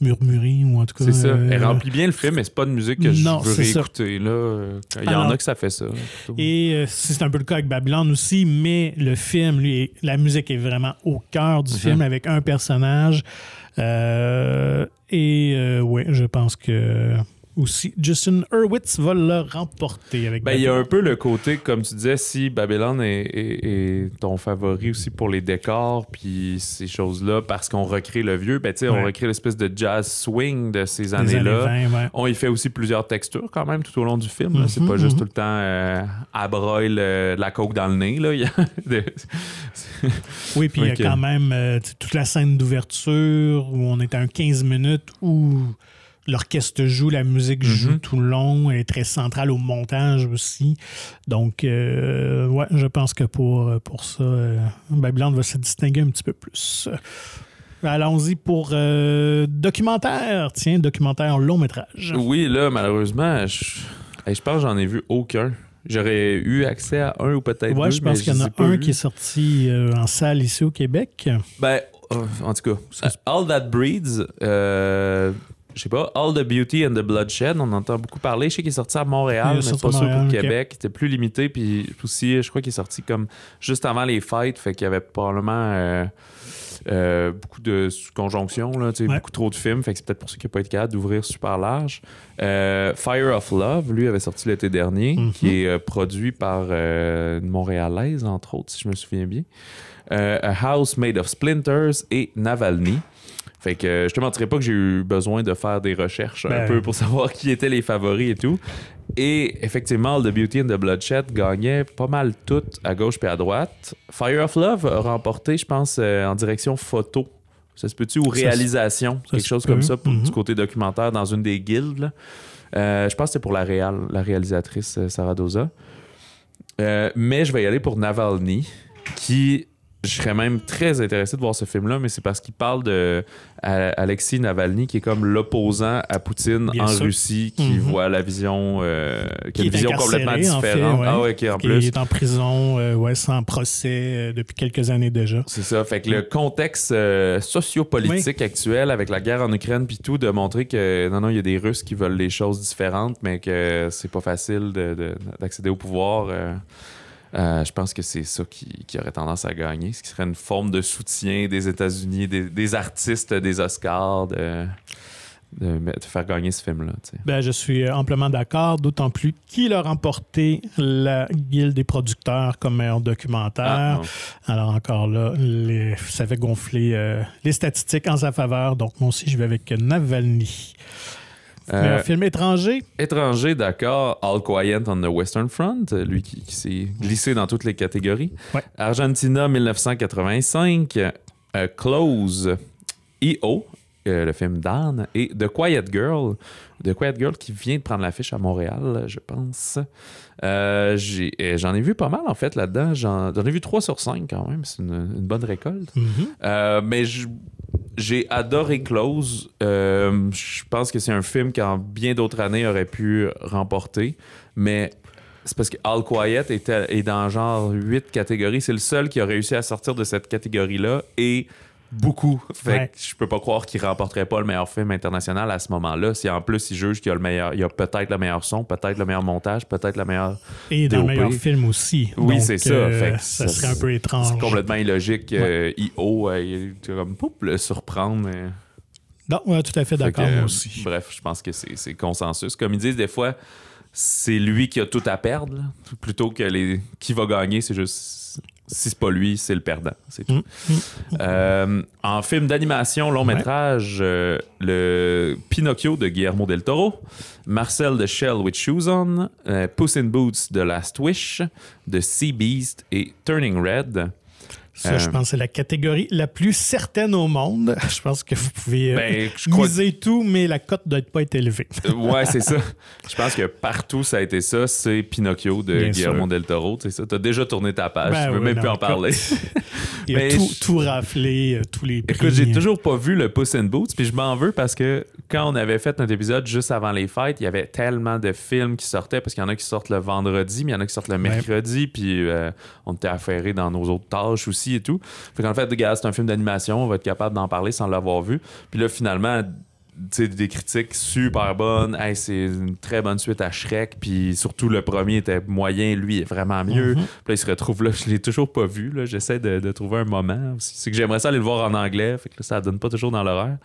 murmurer ou en tout cas.
C'est ça.
euh,
Elle remplit bien le film, mais c'est pas de musique que
Non,
je veux réécouter. Là. Il y en a que ça fait ça.
Et euh, c'est un peu le cas avec Babylone aussi, mais le film, lui, la musique est vraiment au cœur du
Mhm.
film avec un personnage. Euh, et oui, je pense que aussi Justin Hurwitz va le remporter avec
Ben, il y a un peu le côté, comme tu disais, si Babylon est, est- est ton favori aussi pour les décors, puis ces choses-là, parce qu'on recrée le vieux, ben, tu sais, on
Ouais.
recrée l'espèce de jazz swing de ces
années
années-là.
20, ouais.
On y fait aussi plusieurs textures quand même tout au long du film. là. C'est
Mhm,
pas juste
mhm.
tout le temps euh, à broil euh, de la coke dans le nez. Là.
Oui, puis il y a quand même euh, toute la scène d'ouverture où on est à un 15 minutes où l'orchestre joue, la musique joue
Mhm.
tout le long, elle est très centrale au montage aussi. Donc, euh, ouais, je pense que pour, pour ça, euh, Babylone va se distinguer un petit peu plus. Allons-y pour euh, documentaire. Tiens, documentaire long métrage.
Oui, là, malheureusement, je, je pense que j'en ai vu aucun. J'aurais eu accès à un ou peut-être
Ouais,
deux,
je pense qu'il y en a un qui est sorti euh, en salle ici au Québec.
Ben, euh, en tout cas, All That Breeds, euh, je sais pas, All the Beauty and the Bloodshed, on entend beaucoup parler. Je sais qu'il est sorti à Montréal, mais
sorti
pas sûr pour
Montréal, ok.
Québec. C'était plus limité, puis aussi, je crois qu'il est sorti comme juste avant les fêtes, fait qu'il y avait probablement. euh, euh, beaucoup de conjonctions, là,
Ouais.
beaucoup trop de films. Fait que c'est peut-être pour ça qu'il n'a pas été capable d'ouvrir super large. Euh, Fire of Love, lui, avait sorti l'été dernier,
Mhm.
qui est produit par une Montréalaise, entre autres, si je me souviens bien. A House Made of Splinters et Navalny. Fait que euh, je te mentirais pas que j'ai eu besoin de faire des recherches un
Ben.
peu pour savoir qui étaient les favoris et tout. Et effectivement, The Beauty and the Bloodshed gagnait pas mal toutes à gauche et à droite. Fire of Love a remporté, je pense, euh, en direction photo. Ça se peut-tu? Ou réalisation,
ça
quelque
se
chose
peut.
comme ça, pour,
Mhm.
du côté documentaire dans une des guildes. Euh, je pense que c'était pour la, réal, la réalisatrice Sarah Doza. Euh, mais je vais y aller pour Navalny, qui je serais même très intéressé de voir ce film-là, mais c'est parce qu'il parle de Alexis Navalny, qui est comme l'opposant à Poutine
Bien
en
sûr.
Russie, qui
Mhm.
voit la vision, euh, qui
Qui
a une
est
vision complètement
en fait,
différente.
ouais.
Ah ouais, en
Qui
plus.
est en prison, euh, ouais, sans procès euh, depuis quelques années déjà.
C'est ça. Fait que le contexte euh, sociopolitique actuel avec la guerre en Ukraine puis tout, de montrer que non, non, il y a des Russes qui veulent des choses différentes, mais que c'est pas facile de- de- d'accéder au pouvoir. Euh, je pense que c'est ça qui, qui aurait tendance à gagner, ce qui serait une forme de soutien des États-Unis, des, des artistes des Oscars, de, de, de faire gagner ce film-là.
Ben, je suis amplement d'accord, d'autant plus qu'il a remporté la Guilde des producteurs comme meilleur documentaire.
Ah.
Alors encore là, les- ça fait gonfler euh, les statistiques en sa faveur. Donc moi aussi, je vais avec Navalny.
Euh,
Meilleur film étranger,
Étranger, d'accord. All Quiet on the Western Front, euh, lui qui, qui s'est glissé dans toutes les catégories.
Ouais.
Argentina 1985, euh, Close, E.O., euh, le film d'Anne, et The Quiet Girl. The Quiet Girl qui vient de prendre l'affiche à Montréal, je pense. Euh, euh, J'en ai, vu pas mal en fait là-dedans. J'en ai vu 3 sur 5 quand même. C'est une, une bonne récolte.
Mhm.
Euh, mais je- j'ai adoré Close. Euh, je pense que c'est un film qu'en bien d'autres années aurait pu remporter. Mais c'est parce que All Quiet était, est dans genre 8 catégories. C'est le seul qui a réussi à sortir de cette catégorie-là et beaucoup. Fait
Ouais.
que je peux pas croire qu'il remporterait pas le meilleur film international à ce moment-là. Si en plus il juge qu'il y a le meilleur, il y a peut-être le meilleur son, peut-être le meilleur montage, peut-être le meilleur.
et dans le meilleur film aussi.
Oui, c'est ça.
euh,
Fait que
ça
ça-
serait un peu étrange.
C'est complètement illogique. euh, I.O. euh, il est comme poup, le surprendre.
Non, ouais, tout à fait d'accord,
euh,
aussi.
Bref, je pense que c'est c'est consensus. Comme ils disent des fois, c'est lui qui a tout à perdre, là. plutôt que les qui va gagner, c'est juste si c'est pas lui, c'est le perdant. C'est tout.
Mm, mm.
Euh, en film d'animation long
Ouais.
métrage, euh, le Pinocchio de Guillermo del Toro, Marcel de Shell with Shoes On, euh, Puss in Boots de Last Wish, The Sea Beast et Turning Red.
Ça, je
euh,
pense que c'est la catégorie la plus certaine au monde. Je pense que vous pouvez euh,
Ben, je crois
miser tout, mais la cote doit pas être élevée.
Euh, ouais, c'est ça. Je pense que partout ça a été ça. C'est Pinocchio de
Bien
Guillermo
sûr.
del Toro. Ça. T'as déjà tourné ta page.
Ben
tu veux même
non,
plus en parler.
Il a
Mais
tout,
je-
tout raflé, tous les prix.
Écoute, j'ai toujours pas vu le Puss in Boots, puis je m'en veux parce que quand on avait fait notre épisode juste avant les fêtes, il y avait tellement de films qui sortaient, parce qu'il y en a qui sortent le vendredi, mais il y en a qui sortent le mercredi, puis euh, on était affairés dans nos autres tâches aussi et tout. Fait qu'en fait, gars, c'est un film d'animation, on va être capable d'en parler sans l'avoir vu. Puis là, finalement, tu sais, des critiques super bonnes. Hey, c'est une très bonne suite à Shrek. Puis surtout, le premier était moyen, lui est vraiment mieux.
Mhm.
Puis là, il se retrouve là. Je l'ai toujours pas vu. J'essaie de, de trouver un moment. C'est que j'aimerais ça aller le voir en anglais. Fait que là, ça donne pas toujours dans l'horaire.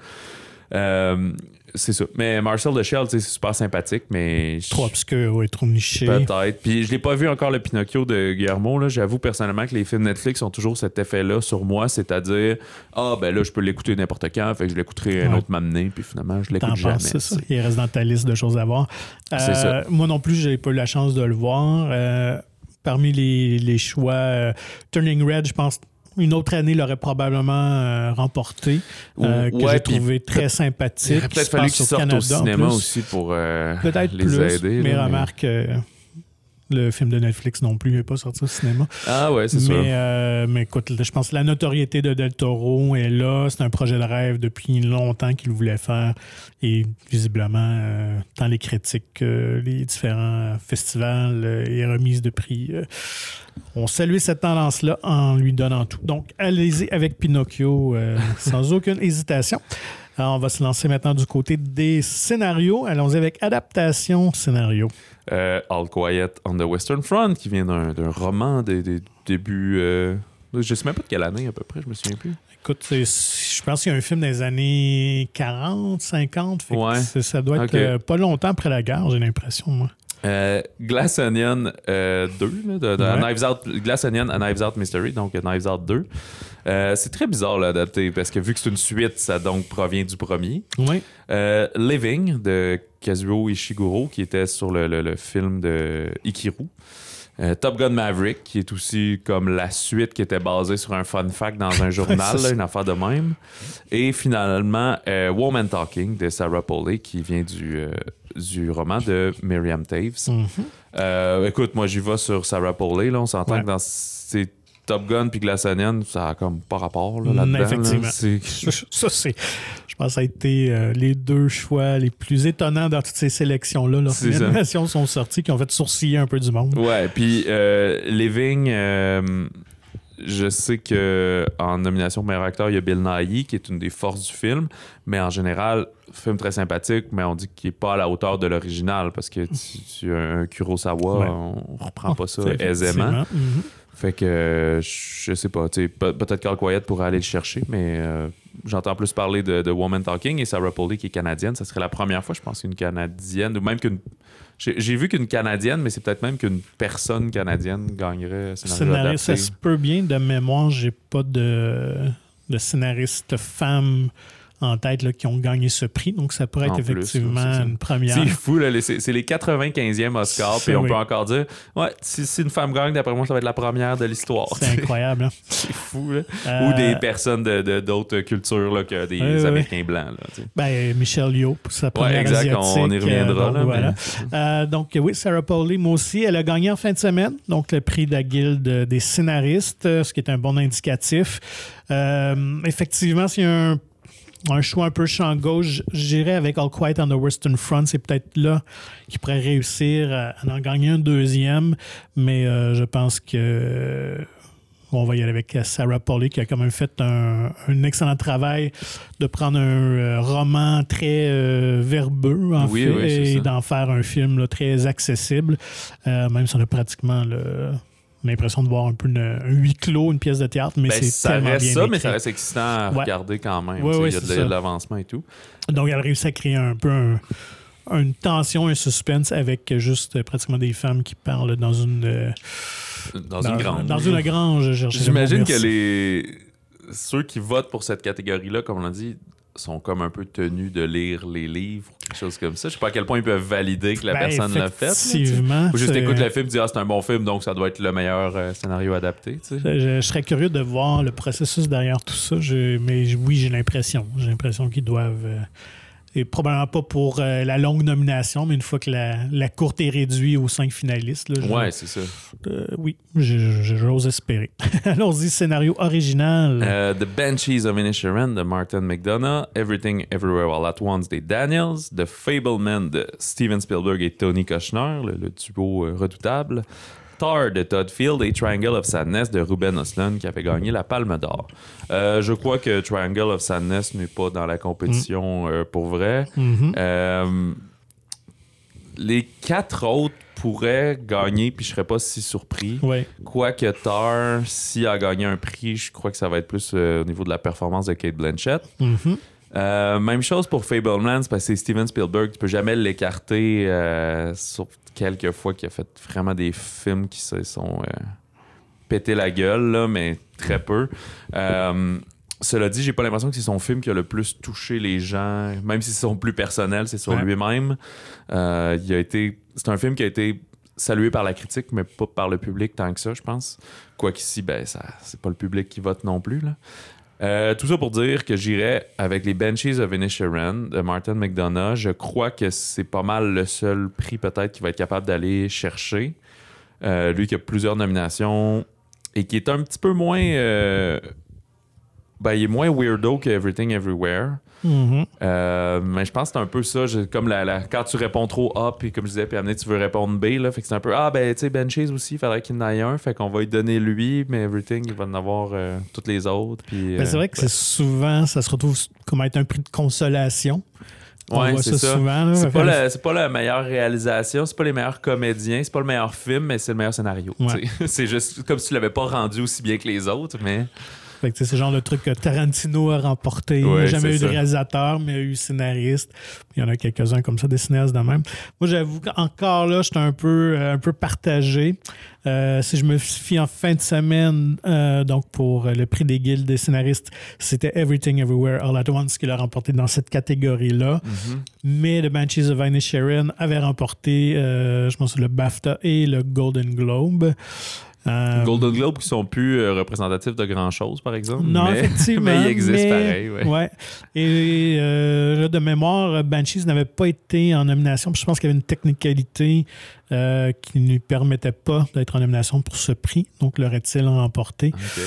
Euh, c'est ça. Mais Marcel de Shell, tu sais, c'est super sympathique, mais.
Trop obscur, oui, trop niché.
Peut-être. Puis je l'ai pas vu encore le Pinocchio de Guillermo. J'avoue personnellement que les films Netflix ont toujours cet effet-là sur moi, c'est-à-dire ah ben là je peux l'écouter n'importe quand, fait que je l'écouterai un autre m'amener, puis finalement je l'écoute jamais.
c'est ça? Il reste dans ta liste de choses à voir. Euh,
ça.
Moi non plus, j'ai pas eu la chance de le voir. Euh, parmi les, les choix, euh, Turning Red, je pense une autre année l'aurait probablement euh, remporté, euh, que
Ouais,
j'ai trouvé très
Il
sympathique.
aurait
qui
peut-être fallu qu'ils sortent au cinéma aussi pour euh, les
plus,
aider.
mais
là, mais-
remarque, euh, le film de Netflix non plus n'est pas sorti au cinéma.
Ah ouais, c'est sûr.
Mais, euh, mais écoute, je pense que la notoriété de Del Toro est là. C'est un projet de rêve depuis longtemps qu'il voulait faire. Et visiblement, euh, tant les critiques que les différents festivals euh, et remises de prix ont salué cette tendance-là en lui donnant tout. Donc, allez-y avec Pinocchio sans aucune hésitation. Alors, on va se lancer maintenant du côté des scénarios. Allons-y avec adaptation scénario.
Euh, All Quiet on the Western Front, qui vient d'un roman des, des débuts euh, Je sais même pas de quelle année à peu près, je me souviens plus.
Écoute, je pense qu'il y a un film des années 40, 50. fait
Ouais.
Ça doit être euh, pas longtemps après la guerre, j'ai l'impression, moi.
Euh, Glass Onion euh, 2, là, de, de
Ouais.
Knives Out, Glass Onion à Knives Out Mystery, donc Knives Out 2. Euh, c'est très bizarre là, adapté parce que vu que c'est une suite, ça donc provient du premier.
Oui.
Euh, Living de Kazuo Ishiguro, qui était sur le, le- le film de Ikiru. Euh, Top Gun Maverick, qui est aussi comme la suite qui était basée sur un fun fact dans un journal, là, une affaire de même. Et finalement, euh, Woman Talking de Sarah Polley, qui vient du, euh, du roman de Miriam Taves.
Mhm.
Écoute, moi j'y vais sur Sarah Polley. Là, on s'entend
Ouais.
que dans ces Top Gun puis Glass Onion, ça a comme pas rapport là, là-dedans. là.
effectivement. Ça, c'est. Je pense que ça a été euh, les deux choix les plus étonnants dans toutes ces sélections-là.
C'est
les animations sont sorties, qui ont fait sourciller un peu du monde.
Ouais, puis euh, Living, euh, je sais que en nomination meilleur acteur, il y a Bill Nighy, qui est une des forces du film, mais en général, film très sympathique, mais on dit qu'il n'est pas à la hauteur de l'original, parce que tu, tu as un Kurosawa,
Ouais.
on reprend pas ça aisément. Fait que je sais pas, tu sais, pe- peut-être Carl Quiet pourrait aller le chercher, mais euh, j'entends plus parler de, de Woman Talking et Sarah Polley qui est canadienne. Ça serait la première fois, je pense, qu'une canadienne, ou même qu'une. J'ai vu qu'une canadienne, mais c'est peut-être même qu'une personne canadienne gagnerait scénario
Scénariste, ça se peut bien. De mémoire, j'ai pas de, de scénariste femme en tête là, qui ont gagné ce prix. Donc, ça pourrait être
En
effectivement une première.
C'est fou, là, c'est les 95e Oscars, puis on
oui.
peut encore dire, ouais, si, si une femme gagne, d'après moi, ça va être la première de l'histoire.
C'est incroyable. hein.
C'est fou, là.
Euh,
Ou des personnes de- de- d'autres cultures là, que des Américains blancs. Là.
Ben, Michel Yeoh, pour sa première
ouais, exact, on, on y reviendra.
euh, donc,
là,
voilà.
mais-
Euh, donc, oui, Sarah Pauli, moi aussi, elle a gagné en fin de semaine, donc le prix de la Guilde des scénaristes, ce qui est un bon indicatif. Effectivement, s'il y a un, un choix un peu champ gauche, j'irais avec All Quiet on the Western Front. C'est peut-être là qu'il pourrait réussir à, en gagner un deuxième, mais euh, je pense que. On va y aller avec Sarah Pauli qui a quand même fait un, un excellent travail de prendre un euh, roman très euh, verbeux en
Oui,
fait
oui, c'est
et d'en faire un film là, très accessible. Euh, même si on a pratiquement le- l'impression de voir un peu une- un huis clos, une pièce de théâtre, mais
Ben,
c'est
ça
tellement
reste
bien
ça, mais ça reste excitant à
Ouais.
regarder quand même.
Ouais, ouais,
il y a de, a l'avancement et tout.
Donc, elle a réussi à créer un peu un- une tension, un suspense avec juste euh, pratiquement des femmes qui parlent dans une, euh,
Dans, une grange.
Dans une grange,
J'imagine que les ceux qui votent pour cette catégorie-là, comme on l'a dit, sont comme un peu tenus de lire les livres ou quelque chose comme ça. Je sais pas à quel point ils peuvent valider que la
Ben,
personne l'a fait.
Effectivement.
Ou juste écoute le film, dis ah c'est un bon film, donc ça doit être le meilleur euh, scénario adapté.
Je, je serais curieux de voir le processus derrière tout ça, je- mais oui, j'ai l'impression. J'ai l'impression qu'ils doivent. euh, et probablement pas pour euh, la longue nomination, mais une fois que la, la courte est réduite aux cinq finalistes. là,
Ouais, c'est ça.
euh, oui, j'ose espérer. Allons-y, scénario original.
Euh, The Banshees of Inisherin de Martin McDonough, Everything Everywhere All at Once des Daniels, The Fableman de Steven Spielberg et Tony Kushner, le, le duo redoutable, Tar de Todd Field et Triangle of Sadness de Ruben Östlund qui avait gagné la Palme d'Or. Euh, je crois que Triangle of Sadness n'est pas dans la compétition euh, pour vrai.
Mhm.
Euh, les quatre autres pourraient gagner, puis je serais pas si surpris.
Ouais.
Quoique Tar, s'il a gagné un prix, je crois que ça va être plus euh, au niveau de la performance de Kate Blanchett.
Mhm.
Euh, même chose pour Fableman, parce que c'est Steven Spielberg, tu peux jamais l'écarter, euh, sauf quelques fois qu'il a fait vraiment des films qui se sont euh, pété la gueule, là, mais très peu. Euh, cela dit, j'ai pas l'impression que c'est son film qui a le plus touché les gens, même si c'est son plus personnel, c'est sur
Ouais.
lui-même. Il a été, c'est un film qui a été salué par la critique, mais pas par le public tant que ça, je pense. Quoiqu'ici, ben, ça, c'est pas le public qui vote non plus. Là. Euh, tout ça pour dire que j'irais avec les Benchies of Inisherin de Martin McDonough. Je crois que c'est pas mal le seul prix peut-être qu'il va être capable d'aller chercher. Euh, lui qui a plusieurs nominations et qui est un petit peu moins... euh, ben, il est moins weirdo que Everything Everywhere.
Mhm.
Euh, mais je pense que c'est un peu ça. comme la, la- quand tu réponds trop A, puis comme je disais, puis amener, tu veux répondre B, là, fait que c'est un peu Ah, ben, tu sais, Benchies aussi, il faudrait qu'il en ait un, fait qu'on va lui donner lui, mais Everything, il va en avoir euh, toutes les autres. Puis,
Ben, c'est
euh,
vrai que c'est souvent, ça se retrouve comme être un prix de consolation. On
Ouais, c'est
ça.
C'est pas, la, pas la meilleure réalisation, c'est pas les meilleurs comédiens, c'est pas le meilleur film, mais c'est le meilleur scénario.
Ouais.
C'est juste comme si tu l'avais pas rendu aussi bien que les autres, mais.
Fait que, c'est le genre de truc que Tarantino a remporté. Il n'a
Ouais,
jamais
c'est
eu de réalisateur, mais il y a eu scénariste. Il y en a quelques-uns comme ça, des cinéastes de même. Moi, j'avoue qu'encore là, j'étais un peu, euh, un peu partagé. Euh, si je me fie en fin de semaine, euh, donc pour le prix des guildes des scénaristes, c'était Everything Everywhere All at Once qui l'a remporté dans cette catégorie-là. Mais The Banshees of Inisherin avait remporté, euh, je pense, le BAFTA et le Golden Globe. Euh,
Golden Globe qui sont plus euh, représentatifs de grand chose, par exemple.
Non,
mais,
effectivement.
mais ils existent
mais-
pareil, ouais.
Ouais. Et euh, là, de mémoire, Banshees n'avait pas été en nomination. Puis je pense qu'il y avait une technicalité qui ne lui permettait pas d'être en nomination pour ce prix. Donc, l'aurait-il remporté?
Ok.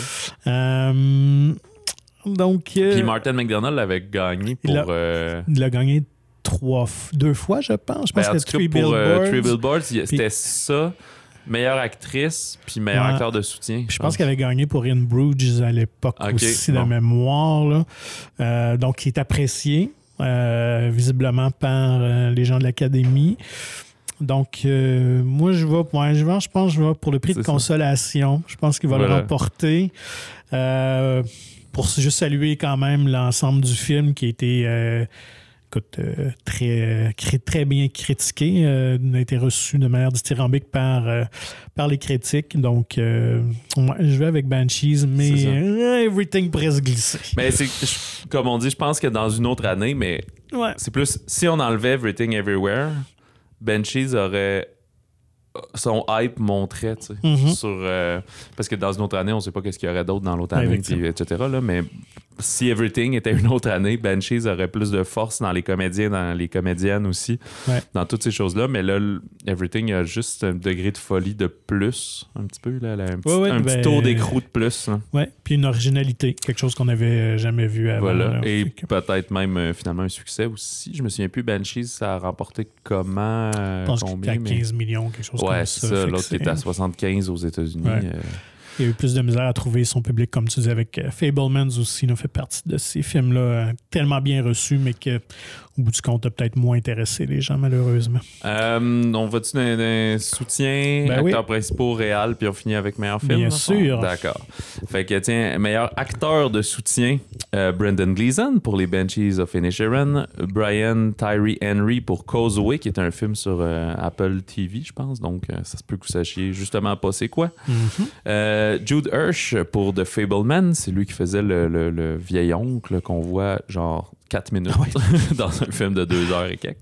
Euh, donc,
Puis Martin McDonald l'avait gagné pour.
il a gagné trois, deux fois, je pense. Je
ben,
pense
en
que
cas,
Three Billboards.
Three Billboards, il- c'était ça, meilleure actrice, puis meilleur
Ouais.
acteur de soutien.
Puis je pense qu'elle avait gagné pour In Bruges à l'époque aussi, de mémoire. là. Euh, donc, il est apprécié euh, visiblement par euh, les gens de l'Académie. Donc, moi, je vais, ouais, je, vais, je pense que je vais pour le prix de
ça.
consolation. Je pense qu'il va le remporter. Pour juste saluer quand même l'ensemble du film qui a été écoute, euh, très, cri- très bien critiqué, euh, a été reçu de manière dithyrambique par, euh, par les critiques. Donc, euh, je vais avec Banshees, mais euh, everything se glisser.
Mais c'est, comme on dit, je pense que dans une autre année, mais
Ouais.
c'est plus. Si on enlevait Everything Everywhere, Banshees aurait. Son hype montrait, tu sais.
Mhm.
sur, euh, parce que dans une autre année, on sait pas qu'est-ce qu'il y aurait d'autre dans l'autre année, puis, etc. Là, mais si Everything était une autre année, Banshees aurait plus de force dans les comédiens, dans les comédiennes aussi,
Ouais.
dans toutes ces choses-là. Mais là, Everything a juste un degré de folie de plus, un petit peu, là, là, un petit,
Ouais, ouais,
un petit
ben-
taux d'écrou de plus.
Ouais. Puis une originalité, quelque chose qu'on n'avait euh, jamais vu avant.
Voilà.
là.
Et
que-
peut-être même euh, finalement un succès aussi. Je me souviens plus, Banshees, ça a remporté comment euh,
je pense
combien
à
mais-
15 millions, quelque chose
Ouais,
comme
c'est
ça.
ça.
Fait que
L'autre qui était à
c'est-
75 aux États-Unis.
Ouais.
euh,
Il y a eu plus de misère à trouver son public, comme tu disais, avec euh, Fablemans aussi, il fait partie de ces films-là euh, tellement bien reçus, mais que au bout du compte, a peut-être moins intéressé les gens, malheureusement?
Euh, on va-tu dans un soutien,
Ben oui.
acteurs principaux, réel, puis on finit avec meilleur film?
Bien sûr.
D'accord. Fait que, tiens, meilleur acteur de soutien, euh, Brendan Gleeson pour les Banshees of Inisherin, Brian Tyree Henry pour Causeway, qui est un film sur euh, Apple TV, je pense. Donc, euh, ça se peut que vous sachiez justement pas c'est quoi. Euh, Jude Hirsch pour The Fableman, c'est lui qui faisait le, le- le vieil oncle qu'on voit genre 4 minutes dans un film de 2 heures et quelques.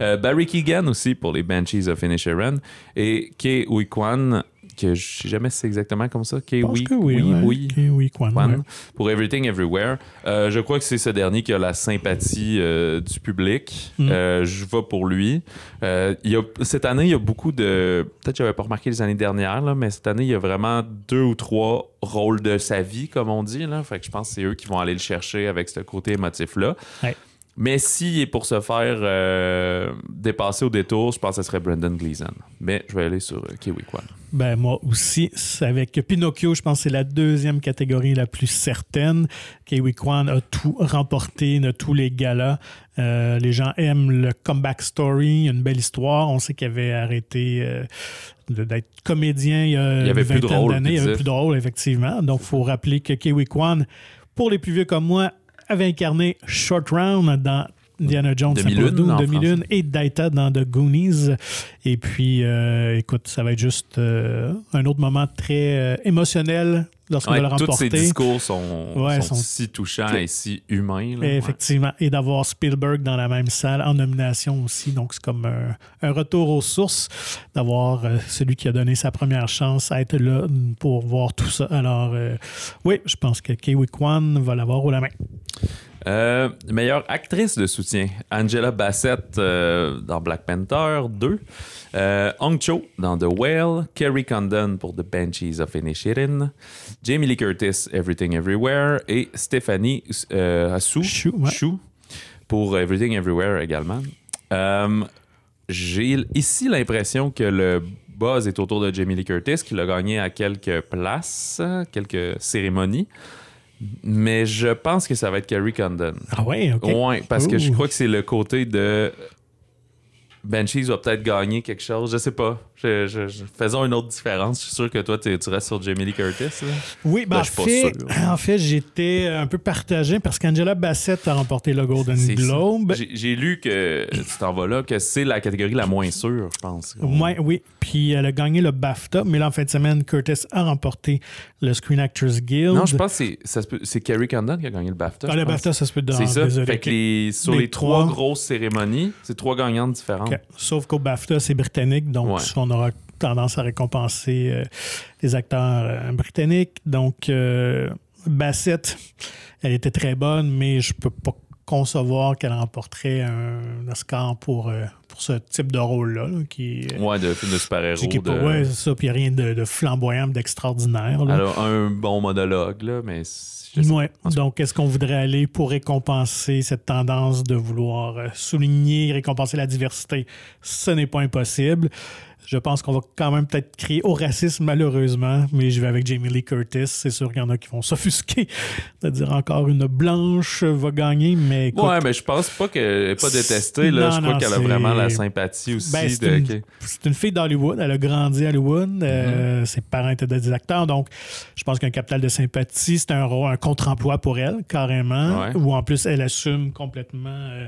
Euh, Barry Keegan aussi pour les Banshees of Inisherin et Kei Hui Kwan, que je sais jamais si c'est exactement comme ça.
Que oui. Ouais.
Hui
Ok, oui, Kwan,
Kwan
ouais.
pour Everything Everywhere. Euh, je crois que c'est ce dernier qui a la sympathie euh, du public.
Mm.
Euh, je vais pour lui. Euh, il y a, cette année, il y a beaucoup de. Peut-être que j'avais pas remarqué les années dernières, là, mais cette année, il y a vraiment deux ou trois rôles de sa vie, comme on dit. Là. Fait que je pense que c'est eux qui vont aller le chercher avec ce côté émotif-là.
Ouais.
Mais s'il est pour se faire euh, dépasser au détour, je pense que ce serait Brendan Gleeson. Mais je vais aller sur euh, Kiwi Kwan.
Ben, moi aussi, avec Pinocchio, je pense que c'est la deuxième catégorie la plus certaine. Kiwi Kwan a tout remporté de tous les galas. Euh, les gens aiment le comeback story, une belle histoire. On sait qu'il avait arrêté euh, d'être comédien il y a
Il y avait
une vingtaine d'années. Il y avait plus de rôle, effectivement. Donc, il faut rappeler que Kiwi Kwan, pour les plus vieux comme moi, avait incarné Short Round dans Indiana Jones,
Demi-lune,
Demi-lune et Daita dans The Goonies. Et puis, euh, écoute, ça va être juste euh, un autre moment très euh, émotionnel lorsqu'on
Ouais,
va le
tous
remporter.
ces discours sont,
Ouais,
sont
sont-
si touchants et si humains. là.
Et
Ouais.
effectivement, et d'avoir Spielberg dans la même salle en nomination aussi. Donc, c'est comme un, un retour aux sources d'avoir euh, celui qui a donné sa première chance à être là pour voir tout ça. Alors, euh, oui, je pense que Kiwi Kwan va l'avoir au la main.
Euh, meilleure actrice de soutien, Angela Bassett euh, dans Black Panther 2, euh, Hong Cho dans The Whale, Kerry Condon pour The Banshees of Inisherin, Jamie Lee Curtis, Everything Everywhere et
ouais.
Hsu pour Everything Everywhere également. J'ai ici l'impression que le buzz est autour de Jamie Lee Curtis, qui l'a gagné à quelques places, quelques cérémonies. Mais je pense que ça va être Carrie Condon.
Ah ouais, ok.
Ouais, parce que je crois que c'est le côté de Banshees va peut-être gagner quelque chose. Je sais pas. Je- je- je- Faisons une autre différence. Je suis sûr que toi, tu restes sur Jamie Lee Curtis. là.
Oui, ben,
Ben,
en, fait, en fait, j'étais un peu partagé parce qu'Angela Bassett a remporté le Golden
ça.
Globe.
J'ai lu que tu t'en vas là, que c'est la catégorie la moins sûre, je pense.
Ouais, oui, puis elle a gagné le BAFTA, mais là, en fin de semaine, Curtis a remporté le Screen Actors Guild.
Non, je pense que c'est- ça Carrie Condon qui a gagné le BAFTA.
Ah, le. BAFTA, ça se peut
C'est ça.
désolé,
Fait que
ok.
les, sur
Les
les, trois,
trois-
grosses cérémonies, c'est trois gagnantes différentes.
Sauf qu'au BAFTA, c'est britannique, donc
Ouais.
on aura tendance à récompenser euh, les acteurs euh, britanniques. Donc, euh, Bassett, elle était très bonne, mais je peux pas concevoir qu'elle remporterait un Oscar pour, euh, pour ce type de rôle-là, là, qui, euh,
Ouais, de film de super-héros. de-
ouais, c'est ça, puis il n'y a rien de, de flamboyant, d'extraordinaire.
Alors, un bon monologue, là, mais
Ouais. Donc, est-ce qu'on voudrait aller pour récompenser cette tendance de vouloir euh, souligner, récompenser la diversité? Ce n'est pas impossible. Je pense qu'on va quand même peut-être crier au racisme, malheureusement, mais je vais avec Jamie Lee Curtis. C'est sûr qu'il y en a qui vont s'offusquer. C'est-à-dire encore une blanche va gagner, mais écoute,
Ouais, mais je pense pas qu'elle n'est pas détestée. Là.
Non,
je crois qu'elle a vraiment la sympathie aussi.
Ben, c'est
de...
une- c'est une fille d'Hollywood. Elle a grandi à Hollywood.
Mm-hmm.
Euh, ses parents étaient des acteurs. Donc, je pense qu'un capital de sympathie, c'est un, rôle- un contre-emploi pour elle, carrément.
Ouais.
Où en plus, elle assume complètement euh,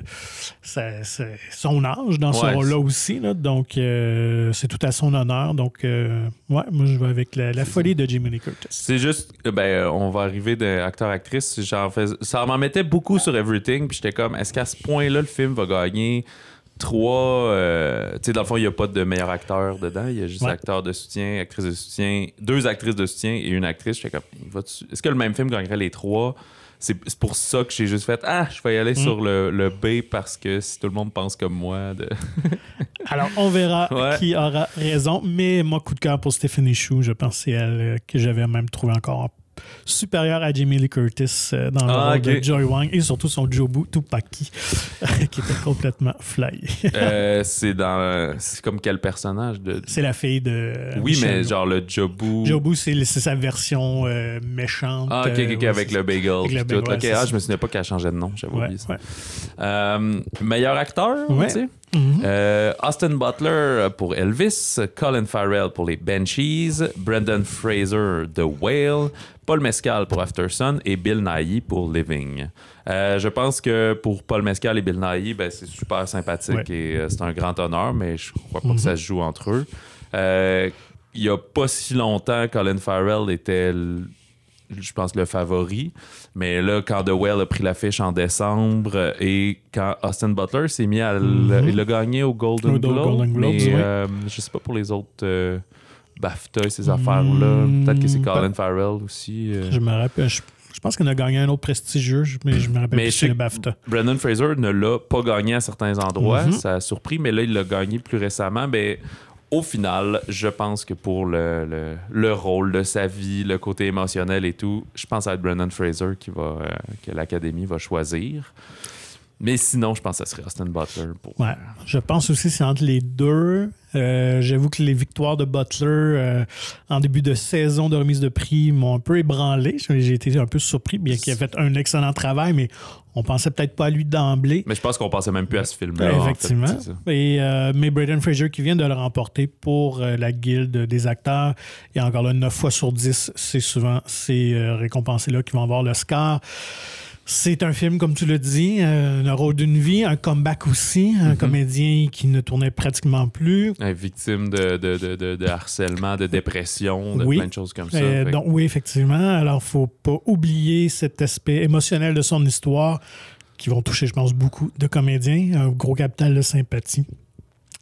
sa- sa- son âge dans ce rôle-là aussi. là. Donc, euh, c'est tout à son honneur. Donc, euh, ouais, moi, je vais avec la, la folie de Jamie Lee Curtis.
C'est juste, euh, ben, euh, on va arriver d'acteur-actrice. Fais... Ça m'en mettait beaucoup sur Everything. Puis j'étais comme, est-ce qu'à ce point-là, le film va gagner trois. euh, tu sais, dans le fond, il n'y a pas de meilleur acteur dedans. Il y a juste
Ouais.
acteur de soutien, actrice de soutien, deux actrices de soutien et une actrice. J'étais comme, est-ce que le même film gagnerait les trois? C'est pour ça que j'ai juste fait Ah, je vais y aller
Mm.
sur le, le B parce que si tout le monde pense comme moi. De...
Alors, on verra
Ouais.
qui aura raison. Mais moi, coup de cœur pour Stephanie Chou. Je c'est elle euh, que j'avais même trouvé encore supérieure à Jamie Lee Curtis euh, dans le
Ah,
rôle
ok.
de Joy Wang et surtout son Jobu Tupaki qui était complètement fly.
Euh, c'est dans. C'est comme quel personnage de.
c'est la fille de.
Oui,
Michel.
mais genre le Jobu.
Jobu, c'est sa version euh, méchante.
Ah, ok, ok,
euh,
ok,
ouais,
avec le bagel.
avec le bagel,
tout.
ouais,
ah, je me souvenais pas qu'elle changeait de nom. J'avais
Ouais,
oublié ça. Euh, meilleur acteur, tu sais?
Mhm.
Euh, Austin Butler pour Elvis, Colin Farrell pour les Banshees, Brendan Fraser The Whale, Paul Mescal pour Aftersun et Bill Nighy pour Living. Euh, je pense que pour Paul Mescal et Bill Nighy, ben, c'est super sympathique
Ouais.
et euh, c'est un grand honneur, mais je crois pas
Mhm.
que ça se joue entre eux. Il y a pas si longtemps, Colin Farrell était, je pense, le favori. Mais là, quand The Whale a pris l'affiche en décembre et quand Austin Butler s'est mis à.
Mhm.
Il a gagné au Golden Globe.
Golden Globes,
mais euh, je sais pas pour les autres euh, BAFTA et ces affaires-là.
Hmm,
Peut-être que c'est
pas-
Colin Farrell aussi. euh.
Je me rappelle. Je, je pense qu'on a gagné un autre prestigieux, mais je me rappelle
Mais
plus c'est le BAFTA.
Brendan Fraser ne l'a pas gagné à certains endroits.
Mhm.
Ça a surpris, mais là, il l'a gagné plus récemment. Ben, au final, je pense que pour le, le, le rôle de sa vie, le côté émotionnel et tout, je pense à être Brendan Fraser qui va, euh, que l'Académie va choisir. Mais sinon, je pense que ça serait Austin Butler.
Je pense aussi que c'est entre les deux. Euh, J'avoue que les victoires de Butler euh, en début de saison de remise de prix m'ont un peu ébranlé. J'ai été un peu surpris, bien qu'il ait fait un excellent travail, mais on pensait peut-être pas à lui d'emblée.
Mais je pense qu'on pensait même plus à ce film-là.
Ouais,
en fait,
effectivement. Et, euh, mais Braden Fraser qui vient de le remporter pour euh, la guilde des acteurs. Et encore là, 9 fois sur 10, c'est souvent ces euh, récompensés-là qui vont avoir le score. C'est un film, comme tu l'as dit, euh, un rôle d'une vie, un comeback aussi, un
Mhm.
comédien qui ne tournait pratiquement plus.
Victime de, de, de, de- harcèlement, de dépression, de
Oui.
plein de choses comme ça.
Euh,
Fait
donc oui, effectivement. Alors, faut pas oublier cet aspect émotionnel de son histoire qui vont toucher, je pense, beaucoup de comédiens. Un gros capital de sympathie.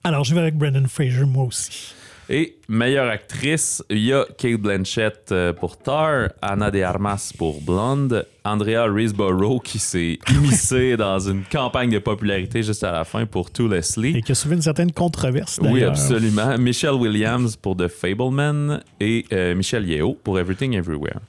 Alors, je vais avec Brendan Fraser, moi aussi.
Et meilleure actrice, il y a Kate Blanchett euh, pour Tar, Anna de Armas pour Blonde, Andrea Riseborough qui s'est immiscée dans une campagne de popularité juste à la fin pour To Leslie.
Et qui a soulevé une certaine controverse,
Oui, absolument. Michelle Williams pour The Fableman et euh, Michelle Yeo pour Everything Everywhere.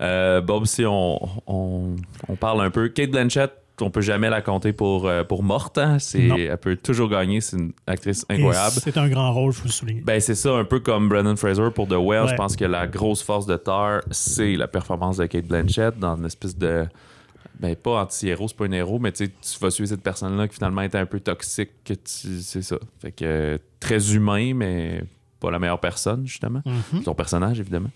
Euh, Bob, si on, on, on parle un peu, Kate Blanchett, on peut jamais la compter pour, euh, pour morte. hein. C'est, elle peut toujours gagner. C'est une actrice incroyable.
C'est un grand rôle, il faut le souligner.
Ben, c'est ça, un peu comme Brendan Fraser pour The Whale.
Ouais.
Je pense que la grosse force de Tar, c'est la performance de Kate Blanchett dans une espèce de. Ben, pas anti-héros, c'est pas un héros, mais tu vas suivre cette personne-là qui finalement est un peu toxique. que tu- C'est ça. Fait que très humain, mais pas la meilleure personne, justement.
Mhm.
Son personnage, évidemment.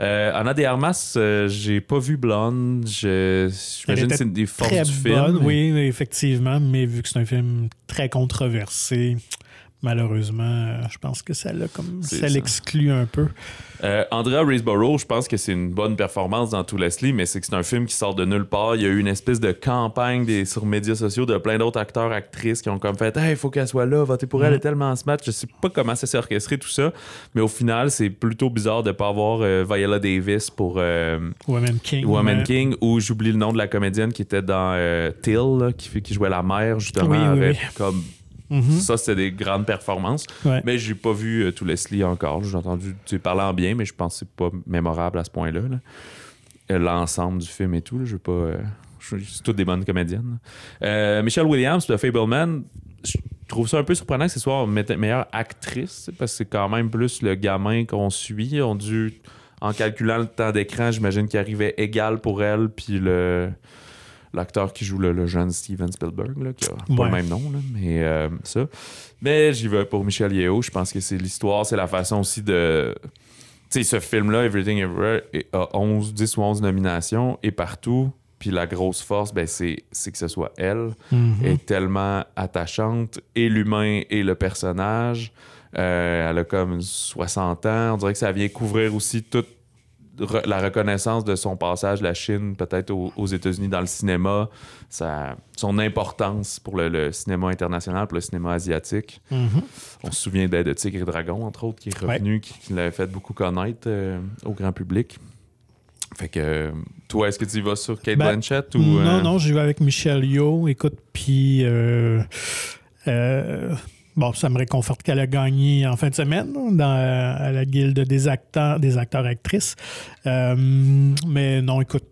Euh, Anna de Armas, euh, j'ai pas vu Blonde. Je- J'imagine que c'est une des forces
Très
du film.
bonne,
mais-
oui, effectivement, mais vu que c'est un film très controversé, malheureusement, euh, je pense que ça l'a comme
C'est
ça
ça.
l'exclut un peu.
Euh, Andrea Riseborough, je pense que c'est une bonne performance dans tout Leslie, mais c'est que c'est un film qui sort de nulle part. Il y a eu une espèce de campagne des, sur médias sociaux de plein d'autres acteurs, actrices qui ont comme fait Hey, il faut qu'elle soit là, votez pour elle, elle est tellement smart. Je sais pas comment ça s'est orchestré tout ça, mais au final, c'est plutôt bizarre de pas avoir euh, Viola Davis pour euh,
Woman King.
Woman King ou j'oublie le nom de la comédienne qui était dans Till, là, qui, jouait la mère justement.
Oui, oui,
avec
oui.
Comme,
mhm,
Ça, c'était des grandes performances.
ouais.
Mais j'ai pas vu euh, tout Leslie encore. J'ai entendu tu parler en bien, mais je pense que c'est pas mémorable à ce point-là. là. Euh, L'ensemble du film et tout, je veux pas. euh, c'est toutes des bonnes comédiennes. Euh, Michelle Williams de Fableman, je trouve ça un peu surprenant que ce soit me- meilleure actrice, parce que c'est quand même plus le gamin qu'on suit. On dû, en calculant le temps d'écran, j'imagine qu'il arrivait égal pour elle, puis le l'acteur qui joue le, le jeune Steven Spielberg, là, qui a pas le même nom, là, mais euh, ça. Mais j'y vais pour Michel Yeo. Je pense que c'est l'histoire, c'est la façon aussi de. Tu sais, ce film-là, Everything Everywhere, a 11, 10 ou 11 nominations et partout. Puis la grosse force, ben, c'est que ce soit elle.
Mhm.
est tellement attachante, et l'humain et le personnage. Euh, elle a comme 60 ans. On dirait que ça vient couvrir aussi toute re- la reconnaissance de son passage de la Chine, peut-être aux, aux États-Unis dans le cinéma, sa- son importance pour le, le cinéma international, pour le cinéma asiatique.
Mhm.
On se souvient de, de Tigre et Dragon, entre autres, qui est revenu, qui, qui l'avait fait beaucoup connaître euh, au grand public. Fait que, toi, est-ce que tu y vas sur Kate
Ben,
Blanchett ou.
Non,
euh,
non, j'y vais avec Michel Yo. Écoute, puis. euh, bon, ça me réconforte qu'elle a gagné en fin de semaine dans, euh, à la guilde des acteurs, des acteurs-actrices. Euh, mais non, écoute.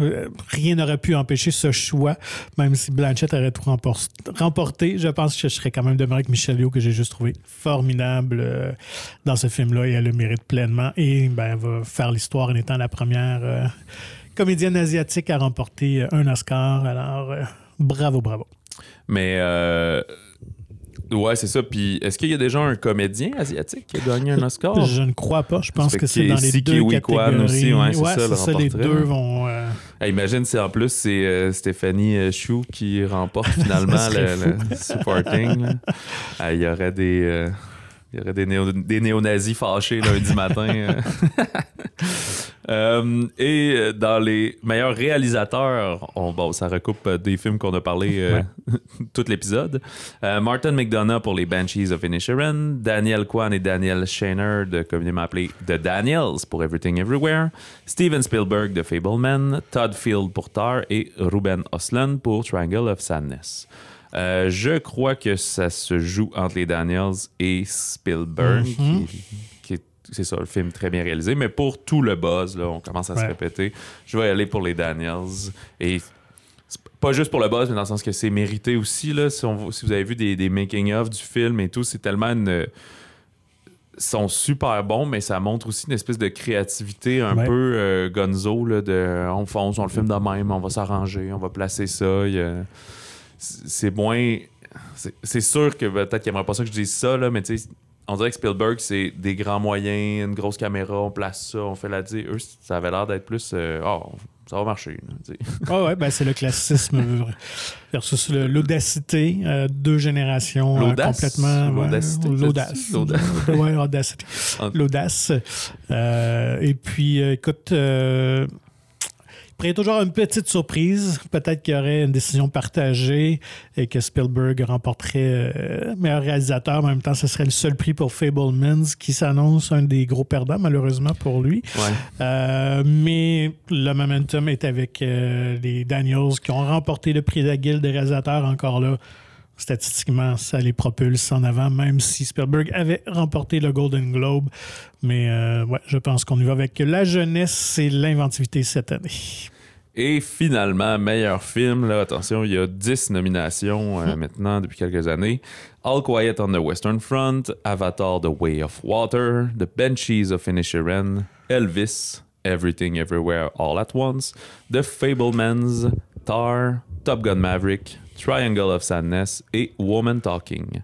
euh, Rien n'aurait pu empêcher ce choix, même si Blanchett aurait tout rempor- remporté. Je pense que je serais quand même demeuré avec Michel Yeoh, que j'ai juste trouvé formidable dans ce film-là et elle le mérite pleinement. Et ben, elle va faire l'histoire en étant la première comédienne asiatique à remporter un Oscar. Alors, bravo, bravo.
Mais ouais, c'est ça. Puis est-ce qu'il y a déjà un comédien asiatique qui a gagné un Oscar?
Je ne crois pas. Je pense que c'est dans les
Siki
deux catégories.
Kwan aussi, ouais, c'est ça, le
ça, les deux vont... euh,
imagine si en plus c'est euh, Stéphanie euh, Chou qui remporte finalement le, le supporting. Ah, Il y aurait des. Il y aurait des, néo- des néo-nazis fâchés lundi matin. euh. Euh, et euh, dans les meilleurs réalisateurs, on, bon, ça recoupe euh, des films qu'on a parlé euh, tout l'épisode. Euh, Martin McDonough pour les Banshees of Inisherin, Daniel Kwan et Daniel Shaner, de, communément appelé The Daniels pour Everything Everywhere, Steven Spielberg de Fableman, Todd Field pour Tar et Ruben Ostlund pour Triangle of Sadness. Euh, je crois que ça se joue entre les Daniels et Spielberg,
Mhm.
qui, qui est, c'est ça, le film très bien réalisé. Mais pour tout le buzz, là, on commence à se répéter. Je vais aller pour les Daniels. Et pas juste pour le buzz, mais dans le sens que c'est mérité aussi. Là, si, on- si vous avez vu des, des making-of du film et tout, c'est tellement une sont super bons, mais ça montre aussi une espèce de créativité un
Ouais.
peu euh, gonzo, là, de on fonce, on le filme de même, on va s'arranger, on va placer ça. il y a- C'est moins. c'est- sûr que peut-être qu'il aimerait pas ça que je dise ça, là, mais tu sais, on dirait que Spielberg, c'est des grands moyens, une grosse caméra, on place ça, on fait la dire. Eux, ça avait l'air d'être plus. euh, Ah, ça va marcher. là, sais.
Ouais, ben c'est le classicisme versus l'audacité, euh, deux générations euh,
L'audace?
complètement. ouais,
l'audacité,
L'audace.
L'audace.
Ouais, L'audace. Euh, et puis, écoute, pourrait toujours une petite surprise. Peut-être qu'il y aurait une décision partagée et que Spielberg remporterait euh, meilleur réalisateur. En même temps, ce serait le seul prix pour Fablemans qui s'annonce un des gros perdants, malheureusement pour lui.
Ouais.
Euh, mais le momentum est avec euh, les Daniels qui ont remporté le prix de la Guilde des réalisateurs encore là. Statistiquement, ça les propulse en avant, même si Spielberg avait remporté le Golden Globe. Mais euh, ouais, je pense qu'on y va avec la jeunesse et l'inventivité cette année.
Et finalement, meilleur film, là, attention, il y a 10 nominations euh, maintenant depuis quelques années. All Quiet on the Western Front, Avatar The Way of Water, The Banshees of Inisherin, Elvis, Everything Everywhere All at Once, The Fablemans, Tar, Top Gun Maverick, Triangle of Sadness et Woman Talking.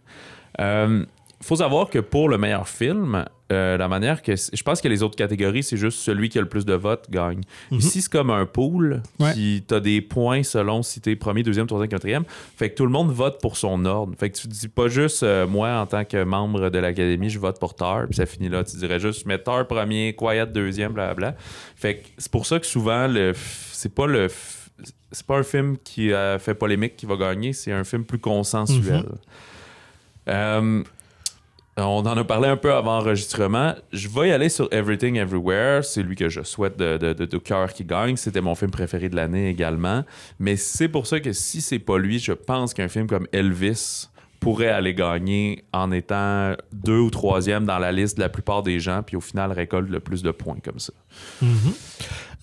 Euh, faut savoir que pour le meilleur film, euh, la manière que. Je pense que les autres catégories, c'est juste celui qui a le plus de votes gagne. Ici, c'est comme un pool
Ouais.
qui t'as des points selon si t'es premier, deuxième, troisième, quatrième. Fait que tout le monde vote pour son ordre. Fait que tu dis pas juste euh, moi en tant que membre de l'académie, je vote pour Tar, puis ça finit là. Tu dirais juste mets Tar premier, Quiet deuxième, blablabla. Fait que c'est pour ça que souvent le c'est pas le c'est pas un film qui euh, fait polémique qui va gagner, c'est un film plus consensuel. Euh, on en a parlé un peu avant enregistrement. Je vais y aller sur Everything Everywhere. C'est lui que je souhaite de, cœur qui gagne. C'était mon film préféré de l'année également. Mais c'est pour ça que si c'est pas lui, je pense qu'un film comme Elvis pourrait aller gagner en étant deux ou troisième dans la liste de la plupart des gens, puis au final récolte le plus de points comme ça.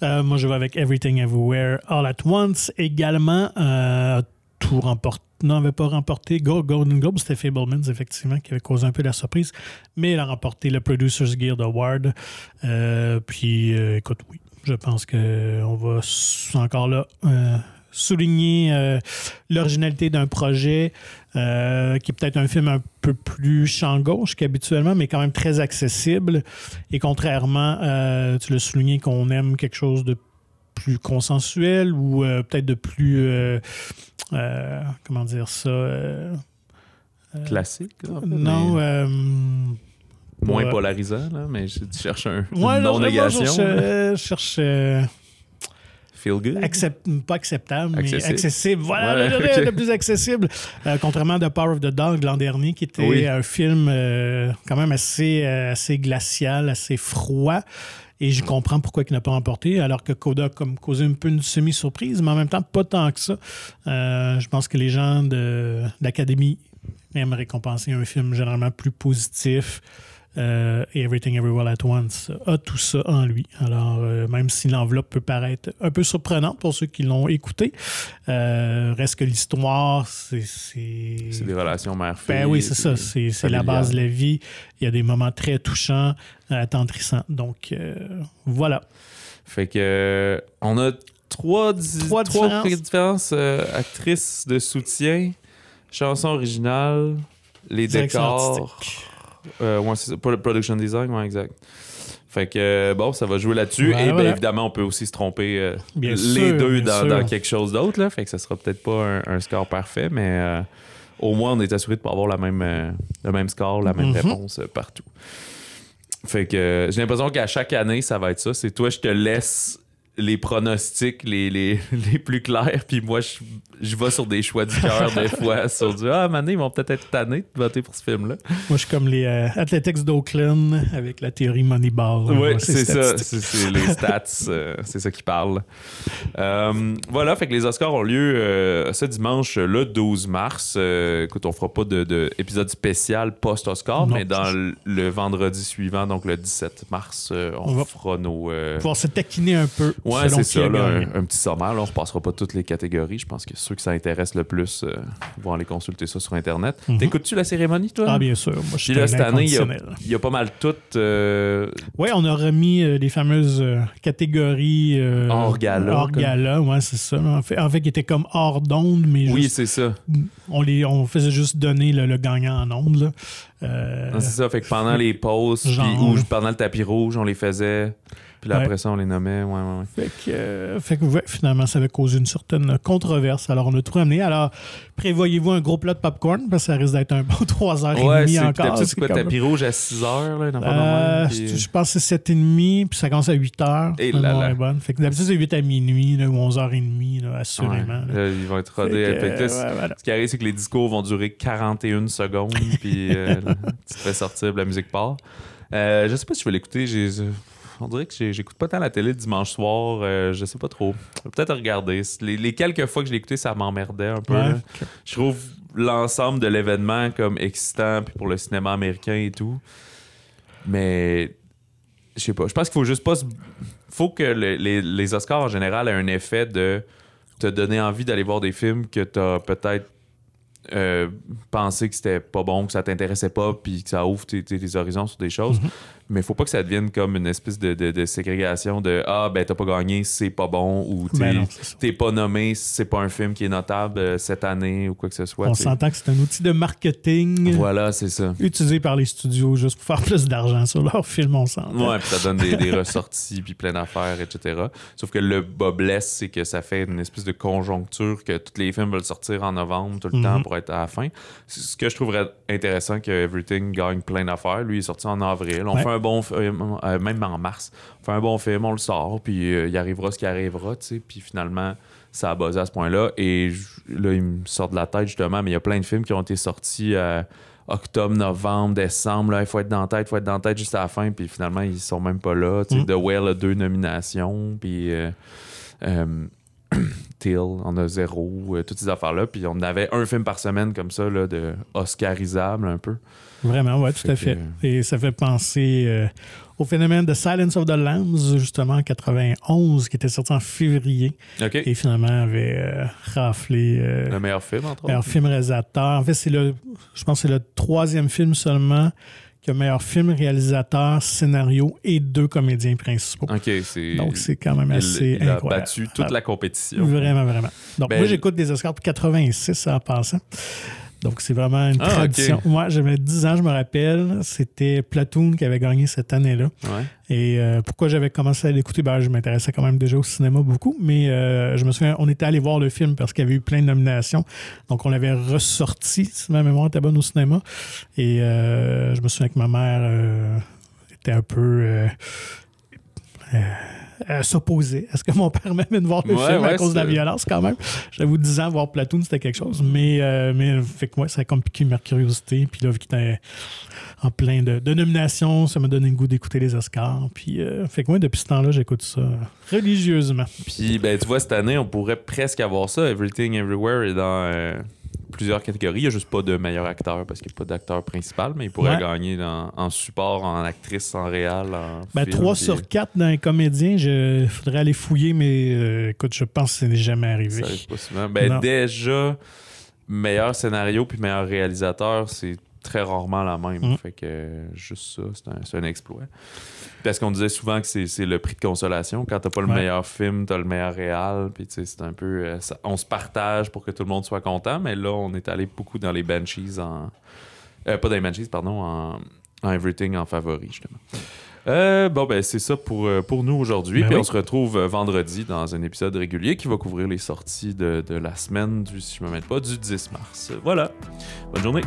Euh, moi, je vais avec Everything Everywhere All at Once. Également, euh, tout remporté. N'avait pas remporté. Go- Golden Globe, c'était Fablemans, effectivement, qui avait causé un peu la surprise. Mais il a remporté le Producers Guild Award. Euh, puis, euh, écoute, oui, je pense qu'on va encore là euh, souligner l'originalité d'un projet qui est peut-être un film un peu plus champ gauche qu'habituellement, mais quand même très accessible. Et contrairement, tu l'as souligné qu'on aime quelque chose de plus consensuel ou euh, peut-être de plus. euh, euh, comment dire ça
Classique, là,
Non.
mais moins
ouais.
polarisant, là, mais je tu cherches un,
ouais, non,
non-négation.
Je cherche, je cherche,
Feel good.
accept- pas acceptable,
Accessible.
mais accessible. Voilà,
Ouais,
le, le- plus accessible. Euh, contrairement à The Power of the Dog l'an dernier, qui était
Oui.
un film euh, quand même assez, euh, assez glacial, assez froid. Et je comprends pourquoi il n'a pas remporté, alors que Coda a comme causé un peu une semi-surprise, mais en même temps, pas tant que ça. Euh, je pense que les gens de l'Académie aiment récompenser un film généralement plus positif. Euh, et Everything Everywhere at Once a tout ça en lui. Alors, euh, même si l'enveloppe peut paraître un peu surprenante pour ceux qui l'ont écouté, euh, reste que l'histoire, c'est. C'est
des relations mère-fille.
ben oui, c'est ça. C'est la base de la vie. Il y a des moments très touchants, euh, attendrissants. Donc, euh, voilà.
Fait que euh, on a trois,
Trois
trois
différences.
différences, euh, actrices de soutien, chanson originale, les
Direction
décors.
artistique.
Euh, ouais, c'est ça. Pro- Production design, ouais, exact. Fait que euh, bon, ça va jouer là-dessus. Et bien évidemment, on peut aussi se tromper euh, les
sûr,
deux dans, quelque chose d'autre. Là. Fait que ça sera peut-être pas un, un score parfait, mais euh, au moins on est assuré de pas avoir la même, le même score, la même
Mhm.
réponse partout. Fait que j'ai l'impression qu'à chaque année, ça va être ça. C'est toi, je te laisse les pronostics les, les, les plus clairs, puis moi, je, je vais sur des choix du cœur des fois, sur du Ah, Mané, ils vont peut-être être tannés de voter pour ce film-là.
Moi, je suis comme les euh, Athletics d'Oakland avec la théorie Moneyball.
Oui, c'est ça. C'est les stats. euh, c'est ça qui parle. Euh, voilà, fait que les Oscars ont lieu euh, ce dimanche, le 12 mars. Écoute, on fera pas de, de spécial post-Oscar, mais dans le, le vendredi suivant, donc le 17 mars, on,
On va-
fera nos.
Pouvoir se taquiner un peu.
Ouais, c'est ça, là, un, un petit sommaire. Là, on repassera pas toutes les catégories. Je pense que ceux que ça intéresse le plus euh, vont aller consulter ça sur Internet.
Mhm.
T'écoutes-tu la cérémonie, toi?
Ah, bien sûr. Moi, je suis
Puis là, cette année, il y a, y pas mal toutes. euh,
Oui, on a remis euh, les fameuses catégories
Hors gala,
Hors
comme.
gala, ouais, c'est ça. En fait, en fait, qui étaient comme hors d'onde, mais
Oui, c'est ça.
on, les, on faisait juste donner le, le gagnant en onde. là. Euh,
Non, c'est ça. Fait que pendant les pauses,
Genre.
puis- ou pendant le tapis rouge, on les faisait. Puis là,
Ouais.
après ça, on les nommait. Ouais, ouais, ouais.
Fait que, euh, fait que, finalement, ça avait causé une certaine controverse. Alors, on a tout ramené. Alors, prévoyez-vous un gros plat de popcorn, parce que ça risque d'être un bon 3h30
Ouais, c'est
encore.
c'est quoi, tapis rouge à 6 heures, là, dans pas
Euh,
puis-
Je pense que c'est 7h30, puis ça commence à 8h.
Et là là.
bonne. Fait que d'habitude, c'est 8 à minuit, là, ou 11h30, là, assurément. Là.
Ils vont être
Fait
rodés.
que,
Fait que
voilà.
Ce qui arrive, c'est que les discours vont durer 41 secondes, puis euh, tu te fais sortir, la musique part. Euh, je sais pas si je vais l'écouter. j'ai- On dirait que j'écoute pas tant la télé le dimanche soir. euh, je sais pas trop. Peut-être regarder. Les, les quelques fois que je l'ai écouté, ça m'emmerdait un peu.
Ouais.
Je trouve l'ensemble de l'événement comme excitant, puis pour le cinéma américain et tout. Mais je sais pas. Je pense qu'il faut juste pas. se- faut que le- les, les Oscars en général aient un effet de te donner envie d'aller voir des films que t'as peut-être euh, pensé que c'était pas bon, que ça t'intéressait pas, puis que ça ouvre tes, tes- tes horizons sur des choses.
Mhm.
Mais faut pas que ça devienne comme une espèce de, de- de ségrégation de Ah, ben t'as pas gagné, c'est pas bon, ou t'es
Ben
t'es pas nommé, c'est pas un film qui est notable euh, cette année, ou quoi que ce soit.
On s'entend que c'est un outil de marketing
Voilà, c'est ça.
utilisé par les studios juste pour faire plus d'argent sur leurs films, on s'entend.
Ouais, puis ça donne des, des ressorties, puis plein d'affaires, etc. Sauf que le bas blesse, c'est que ça fait une espèce de conjoncture que tous les films veulent sortir en novembre tout le
Mhm.
temps pour être à la fin. Ce que je trouverais intéressant que Everything gagne plein d'affaires. Lui, il est sorti en avril. On
Ouais.
fait un bon film, euh, même en mars. On fait un bon film, on le sort, puis euh, il arrivera ce qui arrivera, tu sais. Puis finalement, ça a buzzé à ce point-là. Et là, il me sort de la tête, justement, mais il y a plein de films qui ont été sortis à octobre, novembre, décembre. Là, il faut être dans la tête, il faut être dans la tête juste à la fin. Puis finalement, ils sont même pas là. Tu sais,
Mm.
The Whale a deux nominations. Puis euh, euh, Till en a zéro. euh, toutes ces affaires-là. Puis on avait un film par semaine comme ça, là, de Oscarisable un peu.
Vraiment, oui, tout
Fait
à
que-
fait. Et ça fait penser euh, au phénomène de Silence of the Lambs, justement, en 91, qui était sorti en février et finalement avait euh, raflé euh,
Le meilleur film, entre
meilleur
autres.
film réalisateur. En fait, c'est le, je pense que c'est le troisième film seulement qui a meilleur film, réalisateur, scénario et deux comédiens principaux.
OK, c'est.
Donc, c'est quand même
il,
assez
il a
incroyable.
battu toute la compétition.
Vraiment, vraiment. Donc,
Ben,
moi, j'écoute des Oscars pour 86 en passant. Donc, c'est vraiment une
Ah,
tradition. Moi, j'avais 10 ans, je me rappelle. C'était Platoon qui avait gagné cette année-là.
Ouais.
Et euh, pourquoi j'avais commencé à l'écouter? Ben, je m'intéressais quand même déjà au cinéma beaucoup, mais euh, je me souviens, on était allé voir le film parce qu'il y avait eu plein de nominations. Donc, on l'avait ressorti, si ma mémoire était bonne au cinéma. Et euh, je me souviens que ma mère était un peu. Euh, euh, s'opposait à ce que mon père m'amène voir le
Ouais,
film à
ouais,
cause de la violence quand même? J'avoue, 10 ans, voir Platoon, c'était quelque chose. Mais, euh, mais fait que moi, ça a comme piqué ma curiosité. Puis là, vu qu'il était en plein de, de nominations, ça m'a donné le goût d'écouter les Oscars. Puis euh, fait que moi, depuis ce temps-là, j'écoute ça religieusement.
Puis, ben, tu vois, cette année, on pourrait presque avoir ça. Everything Everywhere est dans euh, plusieurs catégories. Il n'y a juste pas de meilleur acteur parce qu'il n'y a pas d'acteur principal, mais il pourrait
Ouais.
gagner dans- en support, en actrice, en réal, en
Ben,
film,
3
puis-
sur 4 dans les comédiens, il faudrait aller fouiller, mais euh, écoute, je pense que ce n'est jamais arrivé.
Ça arrive pas souvent. Ben, déjà, meilleur scénario puis meilleur réalisateur, c'est très rarement la même.
Mm.
Fait que juste ça, c'est un, exploit. Parce qu'on disait souvent que c'est c'est le prix de consolation. Quand t'as pas le
Ouais.
meilleur film, t'as le meilleur réal. Puis c'est un peu. euh, ça- on se partage pour que tout le monde soit content, mais là, on est allé beaucoup dans les Banshees en. euh, pas dans les Banshees, pardon, en, en Everything en favori, justement. Euh, bon, ben, c'est ça pour, pour nous aujourd'hui.
Ben
Puis
oui.
on se retrouve vendredi dans un épisode régulier qui va couvrir les sorties de, de la semaine du, si je me mets pas, du 10 mars. Voilà. Bonne journée.